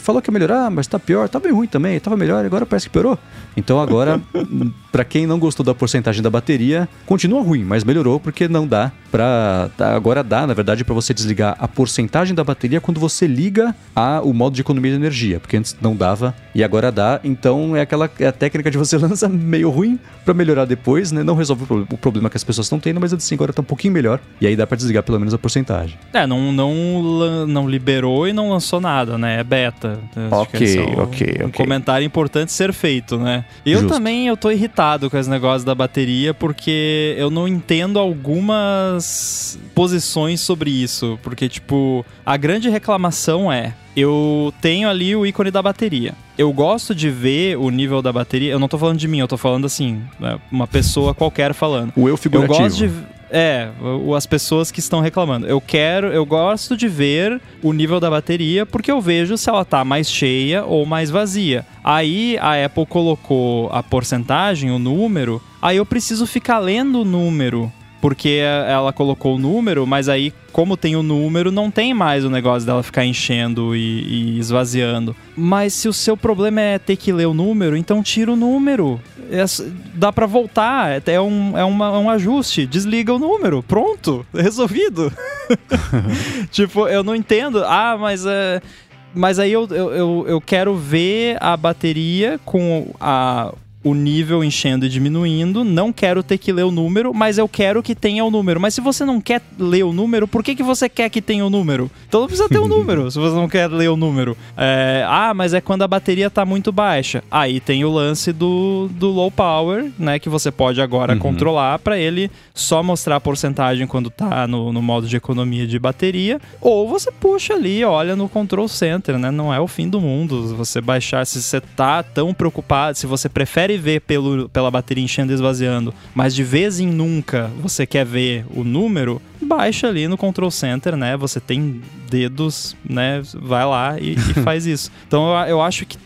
falou que ia melhorar, mas tá pior, tá bem ruim também, tava melhor, agora parece que piorou. Então agora, (laughs) para quem não gostou da porcentagem da bateria, continua ruim, mas melhorou porque não dá para agora dá, na verdade, para você desligar a porcentagem da bateria quando você liga a, o modo de economia de energia, porque antes não dava e agora dá. Então é aquela é a técnica de você (laughs) lança meio ruim para melhorar depois, né? Não resolve o problema que as pessoas estão tendo, mas assim agora tá um pouquinho melhor e aí dá para desligar pelo menos a porcentagem. É, não não não liberou e não lançou nada, né? É beta. Ok, é ok, ok. Um comentário importante ser feito, né? Eu Justo. também eu tô irritado com esse negócio da bateria porque eu não entendo algumas posições sobre isso, porque, tipo, a grande reclamação é: eu tenho ali o ícone da bateria. Eu gosto de ver o nível da bateria. Eu não tô falando de mim, eu tô falando assim, né, uma pessoa qualquer falando. O eu figurativo. Eu gosto de é, as pessoas que estão reclamando. Eu quero, eu gosto de ver o nível da bateria porque eu vejo se ela tá mais cheia ou mais vazia. Aí a Apple colocou a porcentagem, o número, aí eu preciso ficar lendo o número porque ela colocou o número, mas aí, como tem o número, não tem mais o negócio dela ficar enchendo e, e esvaziando. Mas se o seu problema é ter que ler o número, então tira o número. É, dá para voltar, é um, é uma, um ajuste. Desliga o número, pronto, (laughs) resolvido. (laughs) tipo, eu não entendo. Ah, mas é mas aí eu, eu, eu quero ver a bateria com a, o nível enchendo e diminuindo. Não quero ter que ler o número, mas eu quero que tenha o número. Mas se você não quer ler o número, por que, que você quer que tenha o número? Então não precisa ter o (laughs) número, se você não quer ler o número. É, ah, mas é quando a bateria está muito baixa. Aí tem o lance do, do low power, né? Que você pode agora uhum. controlar para ele só mostrar a porcentagem quando está no, no modo de economia de bateria. Ou você puxa ali, olha no control center, né? Não é o fim do mundo. Você baixar, se você tá tão preocupado, se você prefere prefere ver pelo, pela bateria enchendo e esvaziando, mas de vez em nunca você quer ver o número, baixa ali no Control Center, né? Você tem dedos, né? Vai lá e, e (laughs) faz isso. Então eu, eu acho que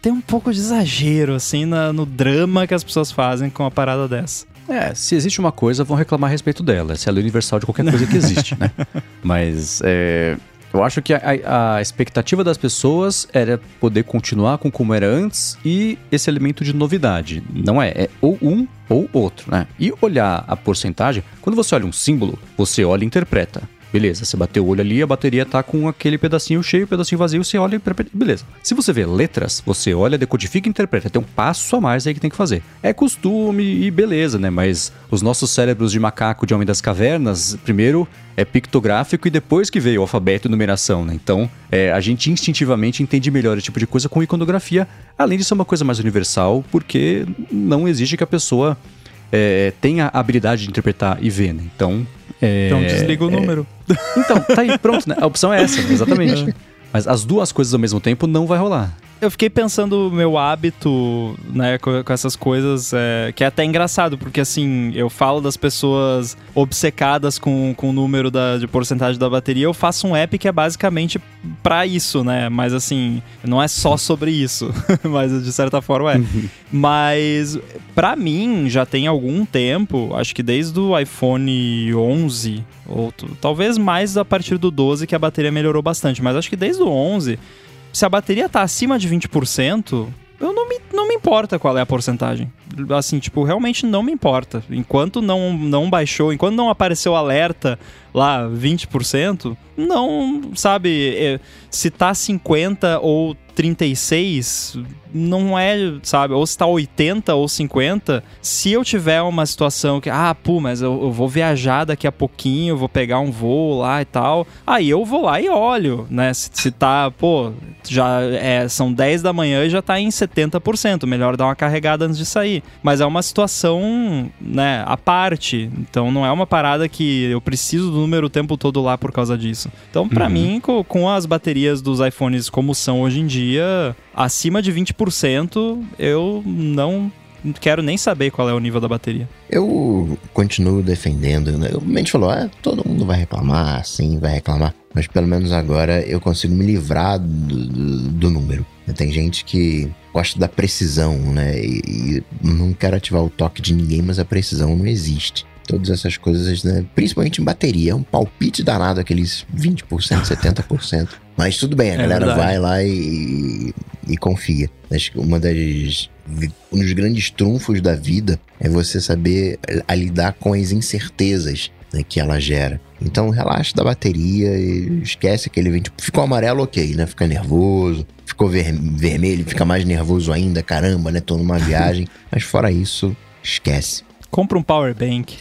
tem um pouco de exagero, assim, na, no drama que as pessoas fazem com uma parada dessa. É, se existe uma coisa, vão reclamar a respeito dela. Se ela é universal de qualquer coisa que existe, né? (laughs) Mas é, eu acho que a, a, expectativa das pessoas era poder continuar com como era antes e esse elemento de novidade. Não é, é ou um ou outro, né? E olhar a porcentagem, quando você olha um símbolo, você olha e interpreta. Beleza, você bateu o olho ali, a bateria tá com aquele pedacinho cheio, pedacinho vazio, você olha e beleza. Se você vê letras, você olha, decodifica e interpreta. Tem um passo a mais aí que tem que fazer. É costume e beleza, né? Mas os nossos cérebros de macaco de Homem das Cavernas, primeiro é pictográfico e depois que veio o alfabeto e numeração, né? Então, é, a gente instintivamente entende melhor esse tipo de coisa com iconografia, além de ser uma coisa mais universal, porque não exige que a pessoa é, habilidade de interpretar e ver, né? Então. É, então desliga o é, número. Então, tá aí, pronto, né? A opção é essa, (laughs) exatamente. Mas as duas coisas ao mesmo tempo não vai rolar. Eu fiquei pensando meu hábito, né, com, com essas coisas, é, que é até engraçado, porque assim, eu falo das pessoas obcecadas com, com o número da, de porcentagem da bateria, eu faço um app que é basicamente para isso, né? Mas assim, não é só sobre isso, (laughs) mas de certa forma é. Uhum. mas para mim já tem algum tempo, acho que desde o iPhone 11 ou talvez mais a partir do 12 que a bateria melhorou bastante, mas acho que desde o 11 se a bateria tá acima de 20%, eu não me, não me importa qual é a porcentagem. Assim, tipo, realmente não me importa. Enquanto não, não baixou, enquanto não apareceu alerta lá 20%, não, sabe, é, se tá 50 ou 36, não é, sabe, ou se tá 80 ou 50, se eu tiver uma situação que, ah, pô, mas eu, eu, vou viajar daqui a pouquinho, vou pegar um voo lá e tal, aí eu vou lá e olho, né, se, se tá, pô, já é, são 10 da manhã e já tá em 70%, melhor dar uma carregada antes de sair. Mas é uma situação, né, à parte, então não é uma parada que eu preciso do número o tempo todo lá por causa disso. Então, para uhum. mim, com, com as baterias dos iPhones como são hoje em dia, acima de 20%, eu não quero nem saber qual é o nível da bateria. Eu continuo defendendo, né? O mente falou, ah, todo mundo vai reclamar, sim, vai reclamar. Mas pelo menos agora eu consigo me livrar do, do, do número. Tem gente que gosta da precisão, né? E, e não quero ativar o toque de ninguém, mas a precisão não existe todas essas coisas, né? Principalmente em bateria. É um palpite danado, aqueles 20%, 70%. Mas tudo bem, a é galera verdade. vai lá e, e confia. Acho que uma das. Um dos grandes trunfos da vida é você saber a lidar com as incertezas né, que ela gera. Então relaxa da bateria e esquece aquele 20. Ficou amarelo, ok, né? Fica nervoso. Ficou ver vermelho, fica mais nervoso ainda. Caramba, né? Tô numa (laughs) viagem. Mas fora isso, esquece. Compra um power bank.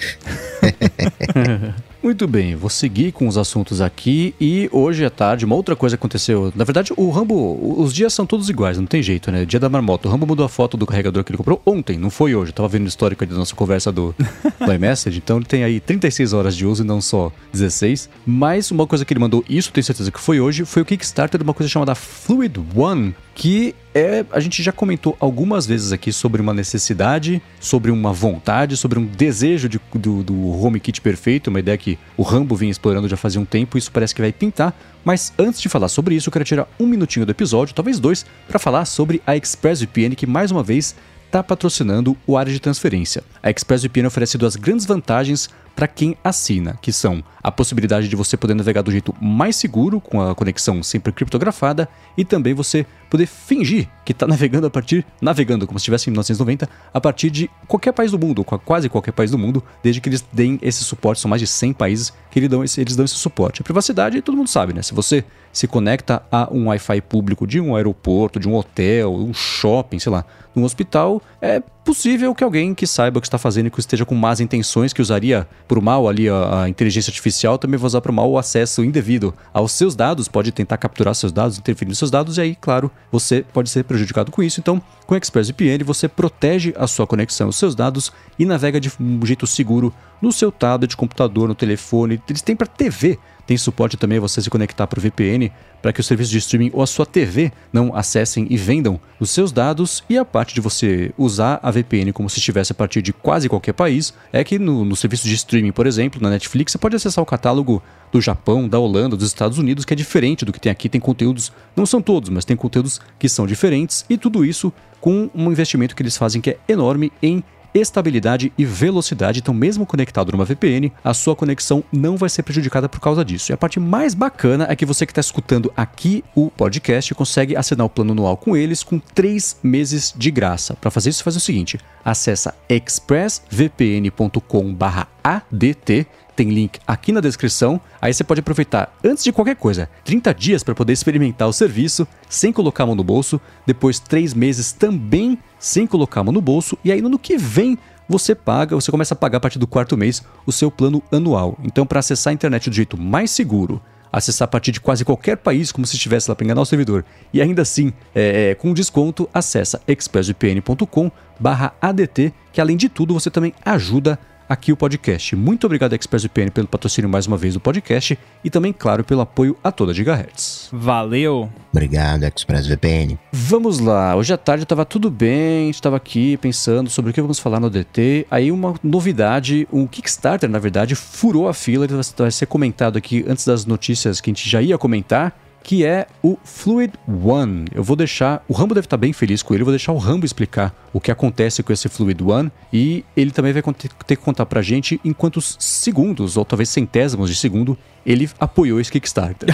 (laughs) Muito bem, vou seguir com os assuntos aqui e hoje à tarde uma outra coisa aconteceu. Na verdade, o Rambo, os dias são todos iguais, não tem jeito, né? Dia da marmota. O Rambo mudou a foto do carregador que ele comprou ontem, não foi hoje. Eu tava vendo o histórico da nossa conversa do, (laughs) do iMessage, então ele tem aí 36 horas de uso e não só 16. Mas uma coisa que ele mandou, isso tenho certeza que foi hoje, foi o Kickstarter de uma coisa chamada Fluid One, que é, a gente já comentou algumas vezes aqui sobre uma necessidade, sobre uma vontade, sobre um desejo de, do, do home kit perfeito, uma ideia que o Rambo vinha explorando já fazia um tempo, isso parece que vai pintar. Mas antes de falar sobre isso, eu quero tirar um minutinho do episódio, talvez dois, para falar sobre a ExpressVPN, que mais uma vez está patrocinando o área de transferência. A ExpressVPN oferece duas grandes vantagens para quem assina, que são a possibilidade de você poder navegar do jeito mais seguro, com a conexão sempre criptografada, e também você poder fingir que está (laughs) navegando a partir, navegando como se estivesse em 1990, a partir de qualquer país do mundo, quase qualquer país do mundo, desde que eles deem esse suporte, são mais de 100 países que eles dão esse, eles dão esse suporte. A privacidade, todo mundo sabe, né? Se você se conecta a um Wi-Fi público de um aeroporto, de um hotel, um shopping, sei lá, num hospital, é possível que alguém que saiba o que está fazendo e que esteja com más intenções, que usaria por mal ali a, a inteligência artificial, também vai usar por mal o acesso indevido aos seus dados, pode tentar capturar seus dados, interferir nos seus dados, e aí, claro, você pode ser prejudicado com isso. Então, com o ExpressVPN, você protege a sua conexão, os seus dados e navega de um jeito seguro no seu tablet, computador, no telefone. Eles têm para TV tem suporte também a você se conectar para o VPN para que o serviço de streaming ou a sua TV não acessem e vendam os seus dados. E a parte de você usar a VPN como se estivesse a partir de quase qualquer país é que no, no serviço de streaming, por exemplo, na Netflix, você pode acessar o catálogo do Japão, da Holanda, dos Estados Unidos, que é diferente do que tem aqui. Tem conteúdos, não são todos, mas tem conteúdos que são diferentes. E tudo isso com um investimento que eles fazem que é enorme em estabilidade e velocidade. Então, mesmo conectado numa VPN, a sua conexão não vai ser prejudicada por causa disso. E a parte mais bacana é que você que está escutando aqui o podcast consegue assinar o plano anual com eles com três meses de graça. Para fazer isso, faz o seguinte: acessa expressvpn.com/adt tem link aqui na descrição. Aí você pode aproveitar antes de qualquer coisa, 30 dias para poder experimentar o serviço sem colocar a mão no bolso, depois 3 meses também sem colocar a mão no bolso, e aí no ano que vem você paga, você começa a pagar a partir do quarto mês o seu plano anual. Então, para acessar a internet do jeito mais seguro, acessar a partir de quase qualquer país, como se estivesse lá para enganar o servidor, e ainda assim, é, é com desconto, acessa expressvpn.com/adt, que além de tudo você também ajuda aqui o podcast. Muito obrigado, ExpressVPN, pelo patrocínio mais uma vez do podcast e também, claro, pelo apoio a toda Gigahertz. Valeu! Obrigado, ExpressVPN. Vamos lá, hoje à tarde estava tudo bem, estava aqui pensando sobre o que vamos falar no DT. Aí uma novidade, um Kickstarter, na verdade, furou a fila, ele vai ser comentado aqui antes das notícias que a gente já ia comentar que é o Fluid One. Eu vou deixar, o Rambo deve estar bem feliz com ele, eu vou deixar o Rambo explicar o que acontece com esse Fluid One e ele também vai ter que contar pra gente em quantos segundos, ou talvez centésimos de segundo, ele apoiou esse Kickstarter.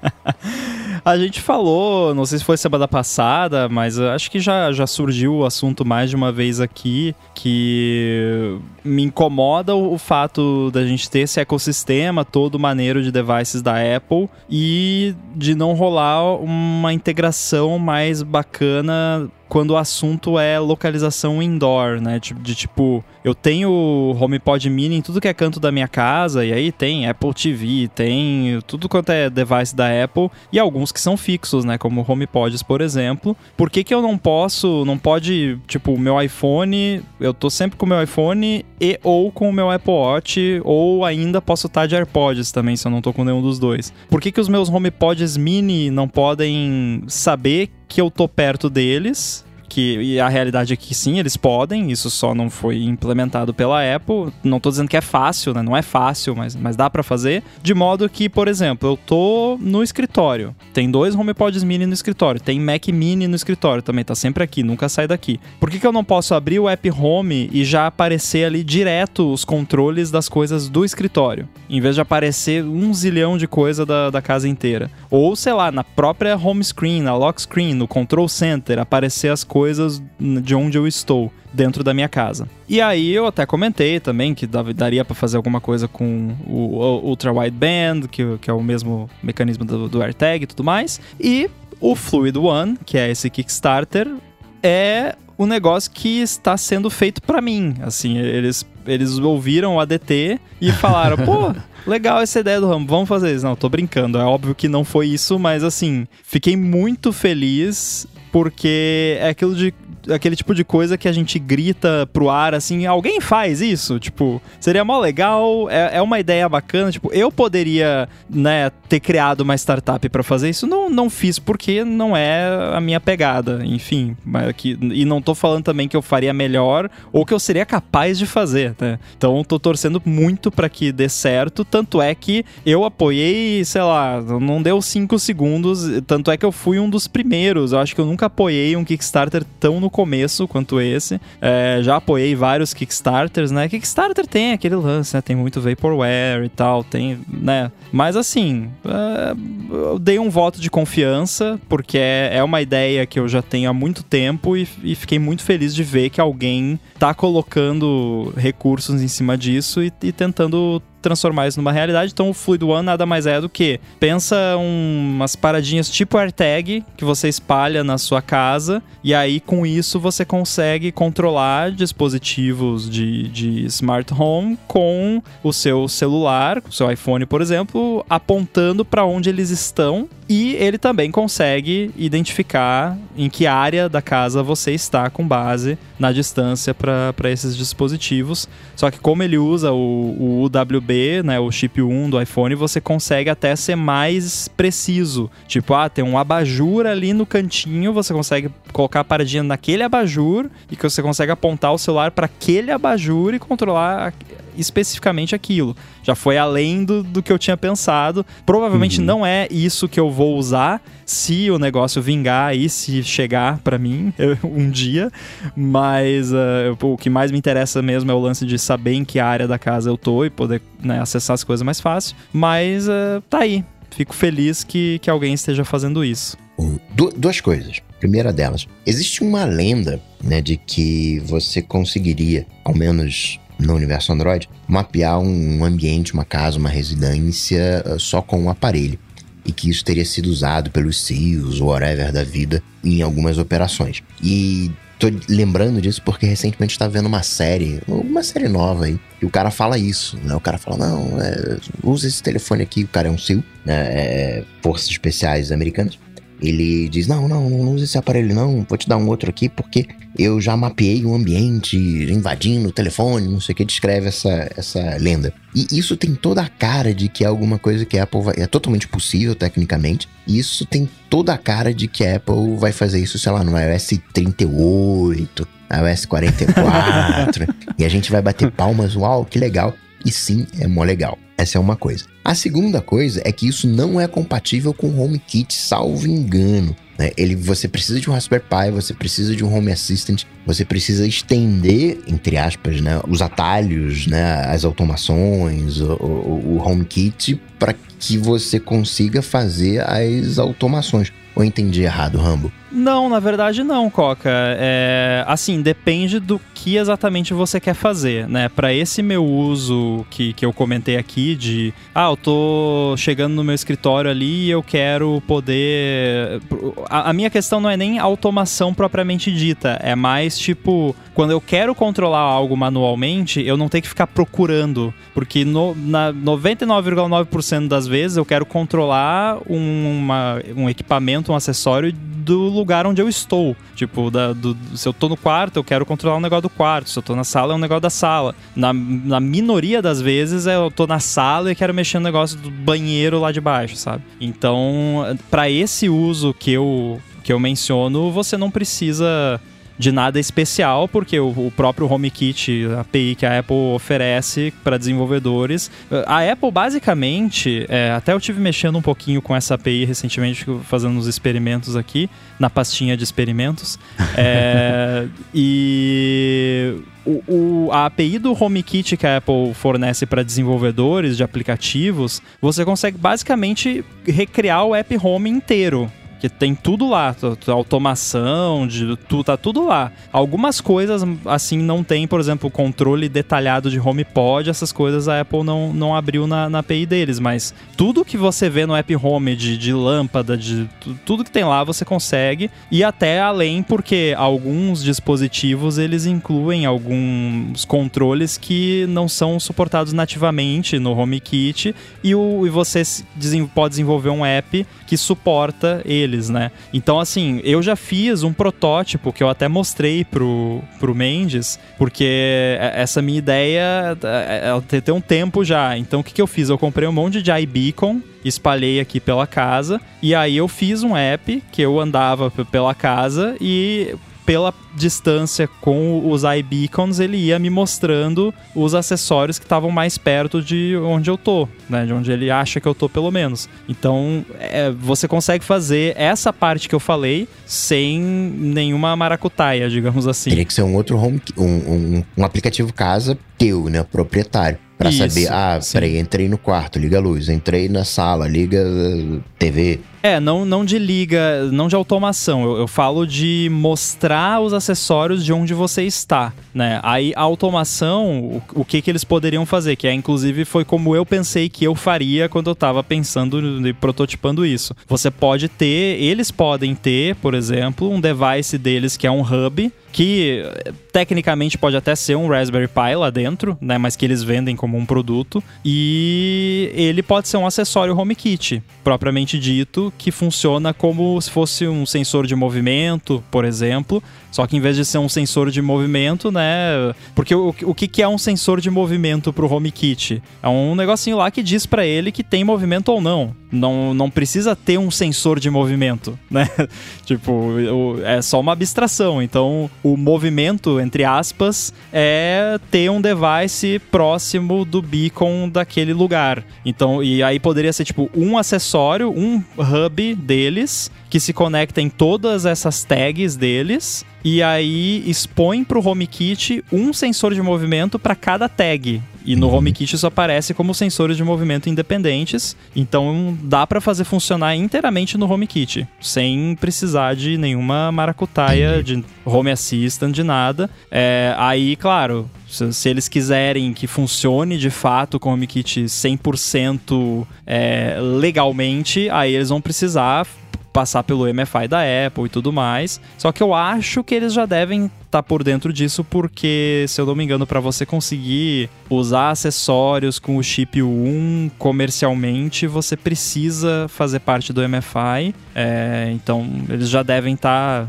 (laughs) A gente falou, não sei se foi semana passada, mas acho que já, já surgiu o assunto mais de uma vez aqui, que me incomoda o, o fato da gente ter esse ecossistema todo maneiro de devices da Apple e de não rolar uma integração mais bacana quando o assunto é localização indoor, né? De tipo, eu tenho HomePod Mini em tudo que é canto da minha casa, e aí tem Apple TV, tem tudo quanto é device da Apple, e alguns que são fixos, né? Como HomePods, por exemplo. Por que, que eu não posso, não pode, tipo, o meu iPhone, eu tô sempre com o meu iPhone e ou com o meu Apple Watch, ou ainda posso estar de AirPods também, se eu não tô com nenhum dos dois. Por que, que os meus HomePods Mini não podem saber que eu tô perto deles que e a realidade é que sim, eles podem, isso só não foi implementado pela Apple. Não estou dizendo que é fácil, né? Não é fácil, mas, mas dá para fazer. De modo que, por exemplo, eu tô no escritório. Tem dois HomePods mini no escritório, tem Mac mini no escritório também, tá sempre aqui, nunca sai daqui. Por que, que eu não posso abrir o app Home e já aparecer ali direto os controles das coisas do escritório? Em vez de aparecer um zilhão de coisa da, da casa inteira. Ou, sei lá, na própria home screen, na lock screen, no control center, aparecer as coisas coisas de onde eu estou dentro da minha casa. E aí eu até comentei também que daria para fazer alguma coisa com o Ultra Wideband, que, que é o mesmo mecanismo do, do AirTag e tudo mais. E o Fluid One, que é esse Kickstarter, é o negócio que está sendo feito para mim. Assim, eles, eles ouviram o ADT e (laughs) falaram, pô, legal essa ideia do Rambo, vamos fazer isso. Não, tô brincando, é óbvio que não foi isso, mas assim, fiquei muito feliz porque é aquilo de aquele tipo de coisa que a gente grita pro ar assim, alguém faz isso? Tipo, seria mó legal, é, é uma ideia bacana, tipo, eu poderia, né, ter criado uma startup para fazer isso, não, não fiz porque não é a minha pegada, enfim, mas que, e não tô falando também que eu faria melhor ou que eu seria capaz de fazer, né? Então tô torcendo muito para que dê certo, tanto é que eu apoiei, sei lá, não deu cinco segundos, tanto é que eu fui um dos primeiros, eu acho que eu nunca apoiei um Kickstarter tão no começo quanto esse. É, já apoiei vários Kickstarters, né? Kickstarter tem aquele lance, né? Tem muito Vaporware e tal, tem, né? Mas assim, é, eu dei um voto de confiança, porque é, é uma ideia que eu já tenho há muito tempo e, e fiquei muito feliz de ver que alguém tá colocando recursos em cima disso e, e tentando transformar isso numa realidade. Então o Fluid One nada mais é do que pensa um, umas paradinhas tipo AirTag que você espalha na sua casa e aí com isso você consegue controlar dispositivos de, de smart home com o seu celular, o seu iPhone, por exemplo, apontando para onde eles estão e ele também consegue identificar em que área da casa você está com base na distância para esses dispositivos. Só que como ele usa o, o UWB, né, o chip 1 do iPhone, você consegue até ser mais preciso. Tipo, ah, tem um abajur ali no cantinho, você consegue colocar a paradinha naquele abajur e que você consegue apontar o celular para aquele abajur e controlar especificamente aquilo. Já foi além do, do que eu tinha pensado. Provavelmente uhum. não é isso que eu vou usar se o negócio vingar e se chegar para mim (laughs) um dia. Mas uh, o que mais me interessa mesmo é o lance de saber em que área da casa eu tô e poder né, acessar as coisas mais fácil. Mas uh, tá aí. Fico feliz que, que alguém esteja fazendo isso. Du duas coisas. Primeira delas, existe uma lenda né, de que você conseguiria, ao menos no universo Android, mapear um ambiente, uma casa, uma residência uh, só com um aparelho. E que isso teria sido usado pelos CIOs ou whatever da vida em algumas operações. E tô lembrando disso porque recentemente estava vendo uma série, uma série nova aí, e o cara fala isso, né? O cara fala, não, é, usa esse telefone aqui, o cara é um CIO, né? É, Forças Especiais Americanas ele diz: Não, não, não use esse aparelho, não. Vou te dar um outro aqui porque eu já mapeei o ambiente invadindo o telefone, não sei o que, descreve essa, essa lenda. E isso tem toda a cara de que é alguma coisa que a Apple vai. É totalmente possível, tecnicamente. E isso tem toda a cara de que a Apple vai fazer isso, sei lá, no iOS 38, iOS 44. (laughs) e a gente vai bater palmas, uau, que legal. E sim, é mó legal. Essa é uma coisa. A segunda coisa é que isso não é compatível com o HomeKit, salvo engano. Né? Ele, você precisa de um Raspberry Pi, você precisa de um Home Assistant, você precisa estender, entre aspas, né, os atalhos, né, as automações, o, o, o HomeKit, para que você consiga fazer as automações. Ou entendi errado, Rambo? Não, na verdade não, Coca. É, assim, depende do que exatamente você quer fazer, né? Para esse meu uso que, que eu comentei aqui de, ah, eu tô chegando no meu escritório ali e eu quero poder... A, a minha questão não é nem automação propriamente dita, é mais tipo, quando eu quero controlar algo manualmente, eu não tenho que ficar procurando, porque no, na 99,9% das vezes eu quero controlar um, uma, um equipamento, um acessório do lugar onde eu estou. Tipo, da, do, se eu tô no quarto, eu quero controlar um negócio do quarto. Se eu tô na sala, é um negócio da sala. Na, na minoria das vezes, eu tô na sala e quero mexer no negócio do banheiro lá de baixo, sabe? Então, para esse uso que eu, que eu menciono, você não precisa de nada especial, porque o, o próprio HomeKit, a API que a Apple oferece para desenvolvedores. A Apple, basicamente, é, até eu tive mexendo um pouquinho com essa API recentemente, fazendo uns experimentos aqui, na pastinha de experimentos. é, (laughs) e o, o, a API do HomeKit que a Apple fornece para desenvolvedores de aplicativos, você consegue basicamente recriar o app Home inteiro que tem tudo lá, automação, de, tu, tá tudo lá. Algumas coisas, assim, não tem, por exemplo, controle detalhado de HomePod, essas coisas a Apple não, não abriu na, na API deles, mas tudo que você vê no App Home de, de lâmpada, de tudo que tem lá, você consegue, e até além, porque alguns dispositivos, eles incluem alguns controles que não são suportados nativamente no HomeKit, e, o, e você pode desenvolver um app que suporta ele deles, né? Então, assim, eu já fiz um protótipo que eu até mostrei pro, pro Mendes, porque essa minha ideia ela tem um tempo já. Então, o que, que eu fiz? Eu comprei um monte de iBeacon, espalhei aqui pela casa, e aí eu fiz um app que eu andava pela casa e pela distância com os iBeacons, ele ia me mostrando os acessórios que estavam mais perto de onde eu tô, né? De onde ele acha que eu tô, pelo menos. Então, é, você consegue fazer essa parte que eu falei sem nenhuma maracutaia, digamos assim. Teria que ser um outro home, um, um, um aplicativo casa teu, né? Proprietário. Pra Isso, saber, ah, sim. peraí, entrei no quarto, liga a luz. Entrei na sala, liga uh, TV. É, não, não de liga, não de automação. Eu, eu falo de mostrar os acessórios de onde você está, né? Aí a automação, o, o que que eles poderiam fazer? Que é, inclusive, foi como eu pensei que eu faria quando eu tava pensando e prototipando isso. Você pode ter, eles podem ter, por exemplo, um device deles que é um hub, que tecnicamente pode até ser um Raspberry Pi lá dentro, né? Mas que eles vendem como um produto. E ele pode ser um acessório HomeKit, propriamente dito, que funciona como se fosse um sensor de movimento, por exemplo. Só que em vez de ser um sensor de movimento, né? Porque o, o que, que é um sensor de movimento pro HomeKit? É um negocinho lá que diz pra ele que tem movimento ou não. Não, não precisa ter um sensor de movimento, (laughs) né? tipo, é só uma abstração. Então, o movimento, entre aspas, é ter um device próximo do beacon daquele lugar. Então, e aí poderia ser tipo um acessório, um hub deles que se conecta em todas essas tags deles e aí expõe pro HomeKit um sensor de movimento para cada tag. E no HomeKit isso aparece como sensores de movimento independentes, então dá para fazer funcionar inteiramente no HomeKit, sem precisar de nenhuma maracutaia de Home Assistant, de nada. É, aí, claro, se, se eles quiserem que funcione de fato o HomeKit 100% é, legalmente, aí eles vão precisar passar pelo MFI da Apple e tudo mais. Só que eu acho que eles já devem estar por dentro disso, porque, se eu não me engano, para você conseguir usar acessórios com o chip 1 comercialmente, você precisa fazer parte do MFI. É, então, eles já devem estar tá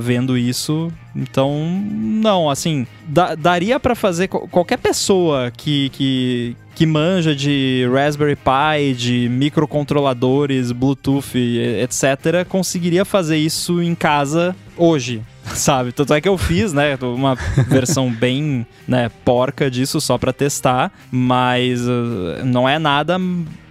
vendo isso. Então, não, assim, da- daria pra fazer qualquer pessoa que, que, que manja de Raspberry Pi, de microcontroladores, Bluetooth, etc., conseguiria fazer isso em casa hoje. (laughs) Sabe? Tanto é que eu fiz, né? Uma versão (laughs) bem né, porca disso só pra testar, mas uh, não é nada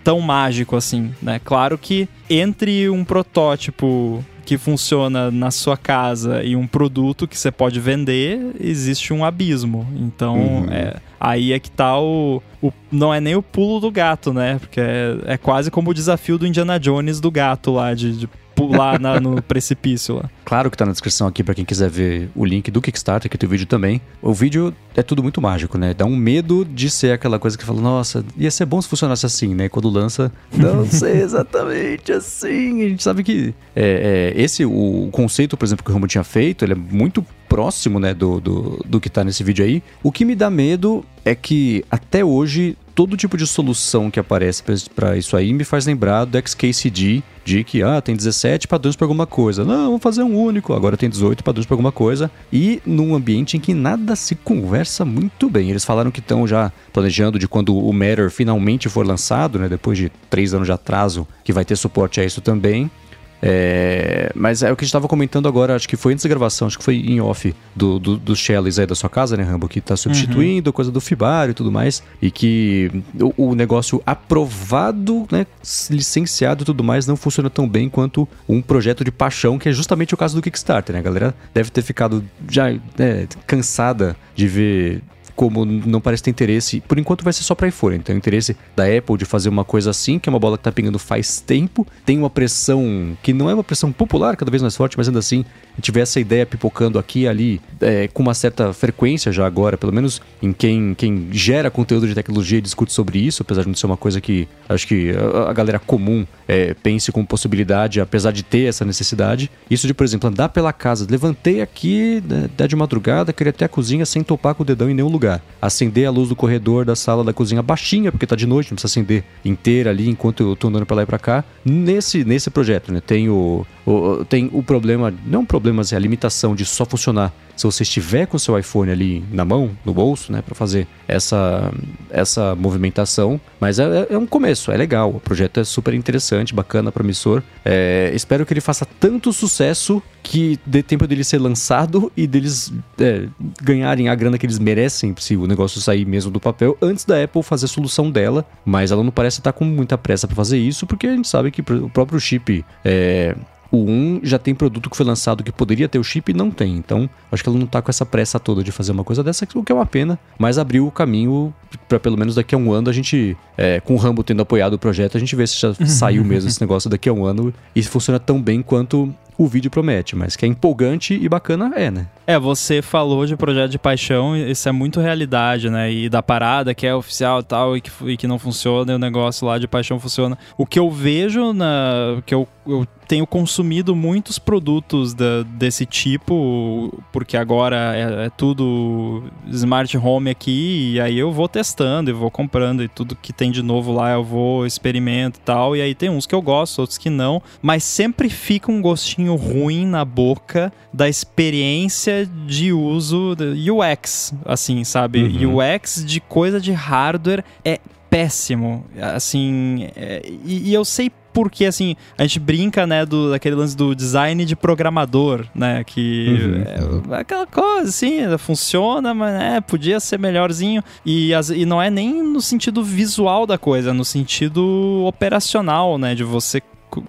tão mágico assim, né? Claro que entre um protótipo que funciona na sua casa e um produto que você pode vender, existe um abismo. Então, Uhum. é, aí é que tá o, o- Não é nem o pulo do gato, né? Porque é, é quase como o desafio do Indiana Jones do gato lá, de, de pular na- no precipício lá. Claro que tá na descrição aqui pra quem quiser ver o link do Kickstarter, que tem o vídeo também. O vídeo é tudo muito mágico, né? Dá um medo de ser aquela coisa que fala, nossa, ia ser bom se funcionasse assim, né? Quando lança, (laughs) não sei exatamente assim. A gente sabe que é, é, esse, o conceito, por exemplo, que o Rambo tinha feito, ele é muito próximo, né, do, do, do que tá nesse vídeo aí. O que me dá medo é que até hoje todo tipo de solução que aparece pra isso aí me faz lembrar do XKCD de que ah, tem 17 padrões para alguma coisa. Não, vamos fazer um único, agora tem 18 padrões para alguma coisa. E num ambiente em que nada se conversa muito bem. Eles falaram que estão já planejando de quando o Matter finalmente for lançado, né, depois de três anos de atraso, que vai ter suporte a isso também. É, mas é o que a gente estava comentando agora, acho que foi antes da gravação, acho que foi em off do, do, dos Shelleys aí da sua casa, né, Rambo? Que tá substituindo coisa do Fibário e tudo mais. E que o, o negócio aprovado, né, licenciado e tudo mais, não funciona tão bem quanto um projeto de paixão, que é justamente o caso do Kickstarter, né? A galera deve ter ficado já né, cansada de ver como não parece ter interesse, por enquanto vai ser só para iPhone. Então, o interesse da Apple de fazer uma coisa assim, que é uma bola que tá pingando faz tempo, tem uma pressão que não é uma pressão popular, cada vez mais forte, mas ainda assim, vê essa ideia pipocando aqui e ali, é, com uma certa frequência já agora, pelo menos em quem, quem gera conteúdo de tecnologia e discute sobre isso, apesar de não ser uma coisa que acho que a, a galera comum é, pense como possibilidade, apesar de ter essa necessidade. Isso de, por exemplo, andar pela casa, levantei aqui, né, de madrugada, queria até a cozinha sem topar com o dedão em nenhum lugar. Acender a luz do corredor da sala da cozinha baixinha, porque tá de noite, não precisa acender inteira ali enquanto eu tô andando pra lá e pra cá. Nesse, nesse projeto, né? Tem o, o tem o problema, não problema, assim, a limitação de só funcionar se você estiver com o seu iPhone ali na mão, no bolso, né, para fazer essa, essa movimentação. Mas é, é, um começo, é legal. O projeto é super interessante, bacana, promissor. É, espero que ele faça tanto sucesso que dê tempo dele ser lançado e deles é, ganharem a grana que eles merecem, se o negócio sair mesmo do papel, antes da Apple fazer a solução dela. Mas ela não parece estar com muita pressa para fazer isso, porque a gente sabe que o próprio chip é, o 1 já tem produto que foi lançado que poderia ter o chip e não tem. Então, acho que ela não tá com essa pressa toda de fazer uma coisa dessa, o que é uma pena, mas abriu o caminho para pelo menos daqui a um ano a gente, é, com o Rambo tendo apoiado o projeto, a gente vê se já (laughs) saiu mesmo esse negócio daqui a um ano e funciona tão bem quanto o vídeo promete, mas que é empolgante e bacana é, né? É, você falou de projeto de paixão, isso é muito realidade, né? E da parada que é oficial e tal, e que, e que não funciona, e o negócio lá de paixão funciona. O que eu vejo na. que eu, eu tenho consumido muitos produtos da, desse tipo, porque agora é, é, tudo smart home aqui, e aí eu vou testando e vou comprando, e tudo que tem de novo lá eu vou experimento e tal. E aí tem uns que eu gosto, outros que não, mas sempre fica um gostinho ruim na boca da experiência de uso UX, assim, sabe? Uhum. UX de coisa de hardware é péssimo, assim, é, e, e eu sei porque, assim, a gente brinca, né, do, daquele lance do design de programador, né, que uhum. é, aquela coisa, assim, funciona, mas, né, podia ser melhorzinho, e, as, e não é nem no sentido visual da coisa, é no sentido operacional, né, de você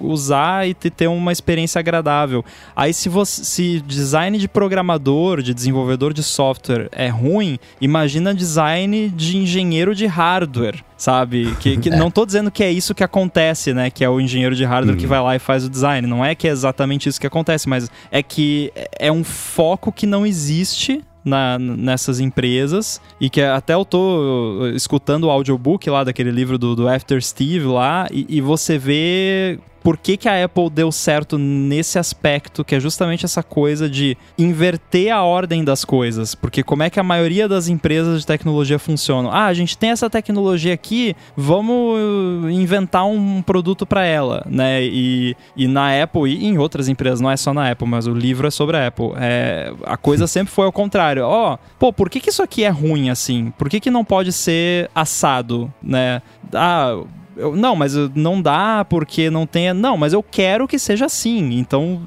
usar e ter uma experiência agradável. Aí se você se design de programador, de desenvolvedor de software é ruim, imagina design de engenheiro de hardware, sabe? Que, que (laughs) é. não tô dizendo que é isso que acontece, né? Que é o engenheiro de hardware uhum. que vai lá e faz o design. Não é que é exatamente isso que acontece, mas é que é um foco que não existe na, nessas empresas. E que até eu tô escutando o audiobook lá daquele livro do, do After Steve lá e, e você vê por que, que a Apple deu certo nesse aspecto, que é justamente essa coisa de inverter a ordem das coisas. Porque como é que a maioria das empresas de tecnologia funcionam? Ah, a gente tem essa tecnologia aqui, vamos inventar um produto para ela, né? E, e na Apple e em outras empresas, não é só na Apple, mas o livro é sobre a Apple. É, a coisa (laughs) sempre foi ao contrário. Ó, oh, pô, por que, que isso aqui é ruim assim? Por que, que não pode ser assado, né? Ah, eu, não, mas não dá porque não tem. Não, mas eu quero que seja assim. Então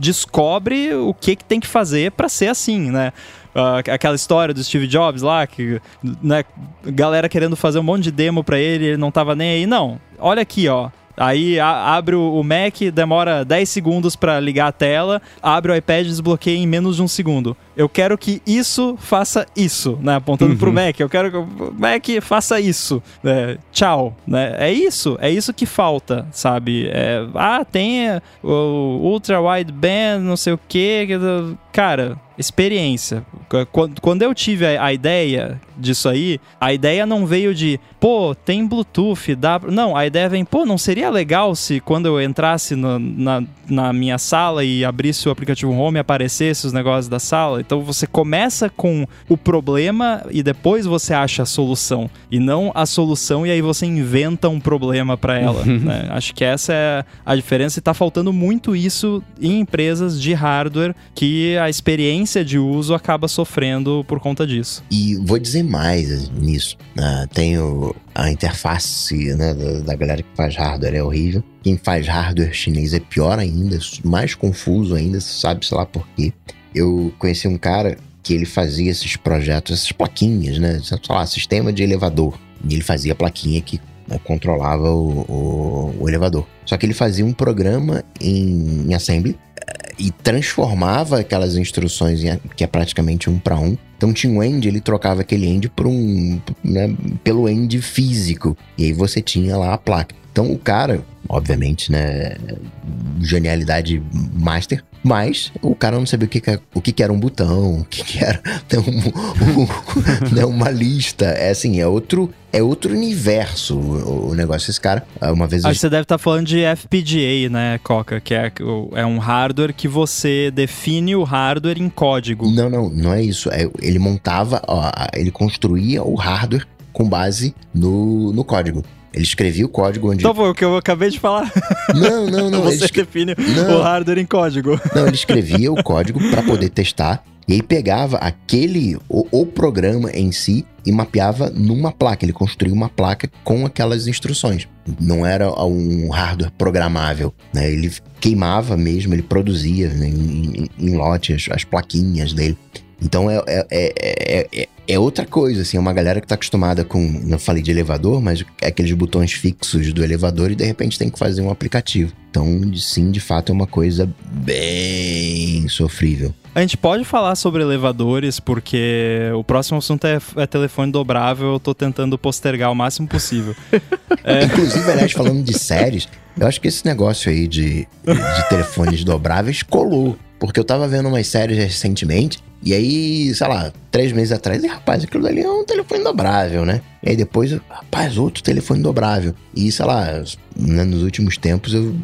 descobre o que, que tem que fazer para ser assim, né? Uh, aquela história do Steve Jobs lá, que né, galera querendo fazer um monte de demo para ele, ele não tava nem aí. Não, olha aqui, ó. Aí a, abre o Mac, demora 10 segundos para ligar a tela, abre o iPad e desbloqueia em menos de um segundo. Eu quero que isso faça isso, né? Apontando uhum. pro Mac. Eu quero que o Mac faça isso. Né? Tchau. Né? É isso. É isso que falta, sabe? É, ah, tem o Ultra Wideband, não sei o quê. Cara, experiência. Quando eu tive a ideia disso aí, a ideia não veio de, pô, tem Bluetooth, dá. Não, a ideia vem, pô, não seria legal se quando eu entrasse no, na, na minha sala e abrisse o aplicativo Home aparecesse os negócios da sala? Então você começa com o problema e depois você acha a solução. E não a solução e aí você inventa um problema para ela. né? Acho que essa é a diferença e tá faltando muito isso em empresas de hardware que a experiência de uso acaba sofrendo por conta disso. E vou dizer mais nisso. Uh, tenho a interface né, da, da, galera que faz hardware é horrível. Quem faz hardware chinês é pior ainda, mais confuso ainda, sabe, sei lá por quê. Eu conheci um cara que ele fazia esses projetos, essas plaquinhas, né? Sei lá, sistema de elevador. E ele fazia plaquinha que né, controlava o, o, o, elevador. Só que ele fazia um programa em, em assembly eh, e transformava aquelas instruções em, que é praticamente um para um. Então tinha um end, ele trocava aquele end por um, né, pelo end físico. E aí você tinha lá a placa. Então o cara, obviamente, né, genialidade master, Mas o cara não sabia o que, que, é, o que, que era um botão, o que, que era (laughs) um, um, né, uma lista. É assim, é outro, é outro universo o, o negócio. Esse cara, uma vez. Acho que você deve estar tá falando de FPGA, né, Coca? Que é, é um hardware que você define o hardware em código. Não, não, não é isso. É, ele montava, ó, ele construía o hardware com base no, no código. Ele escrevia o código onde. Então foi o que eu acabei de falar. Não, não, não. (laughs) Você escre... define não. o hardware em código. Não, ele escrevia o código para poder testar. E aí pegava aquele, o, o, programa em si e mapeava numa placa. Ele construía uma placa com aquelas instruções. Não era um hardware programável. Né? Ele queimava mesmo, ele produzia né, em, em, em lote as, as plaquinhas dele. Então é, é, é, é, é outra coisa, assim, é uma galera que tá acostumada com, não falei de elevador, mas é aqueles botões fixos do elevador e de repente tem que fazer um aplicativo. Então, sim, de fato é uma coisa bem sofrível. A gente pode falar sobre elevadores, porque o próximo assunto é, é telefone dobrável, eu tô tentando postergar o máximo possível. (laughs) é... Inclusive, aliás, falando de séries, eu acho que esse negócio aí de, de telefones dobráveis colou. Porque eu tava vendo umas séries recentemente e aí, sei lá, três meses atrás, e rapaz, aquilo dali é um telefone dobrável, né? E aí depois, rapaz, outro telefone dobrável. E sei lá, né, nos últimos tempos eu.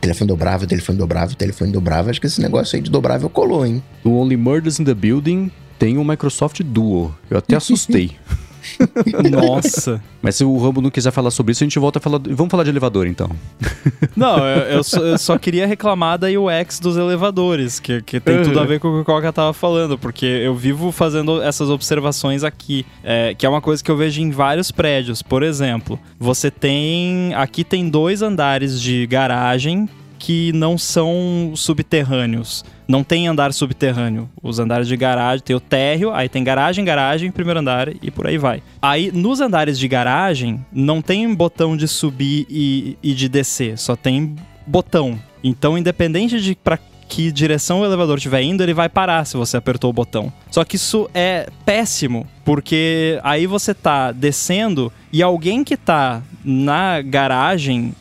Telefone dobrável, telefone dobrável, telefone dobrável. Acho que esse negócio aí de dobrável colou, hein? No Only Murders in the Building tem o Microsoft Duo. Eu até assustei. (laughs) (laughs) Nossa. Mas se o Rambo não quiser falar sobre isso, a gente volta a falar. Vamos falar de elevador então. (laughs) Não, eu, eu, só, eu só, queria reclamar da UX dos elevadores, que, que tem tudo a ver com o que o Coca tava falando, porque eu vivo fazendo essas observações aqui, é, que é uma coisa que eu vejo em vários prédios. Por exemplo, você tem. Aqui tem dois andares de garagem que não são subterrâneos. Não tem andar subterrâneo. Os andares de garagem tem o térreo, aí tem garagem, garagem, primeiro andar e por aí vai. Aí nos andares de garagem não tem botão de subir e, e de descer, só tem botão. Então, independente de para que direção o elevador estiver indo, ele vai parar se você apertou o botão. Só que isso é péssimo, porque aí você tá descendo e alguém que tá na garagem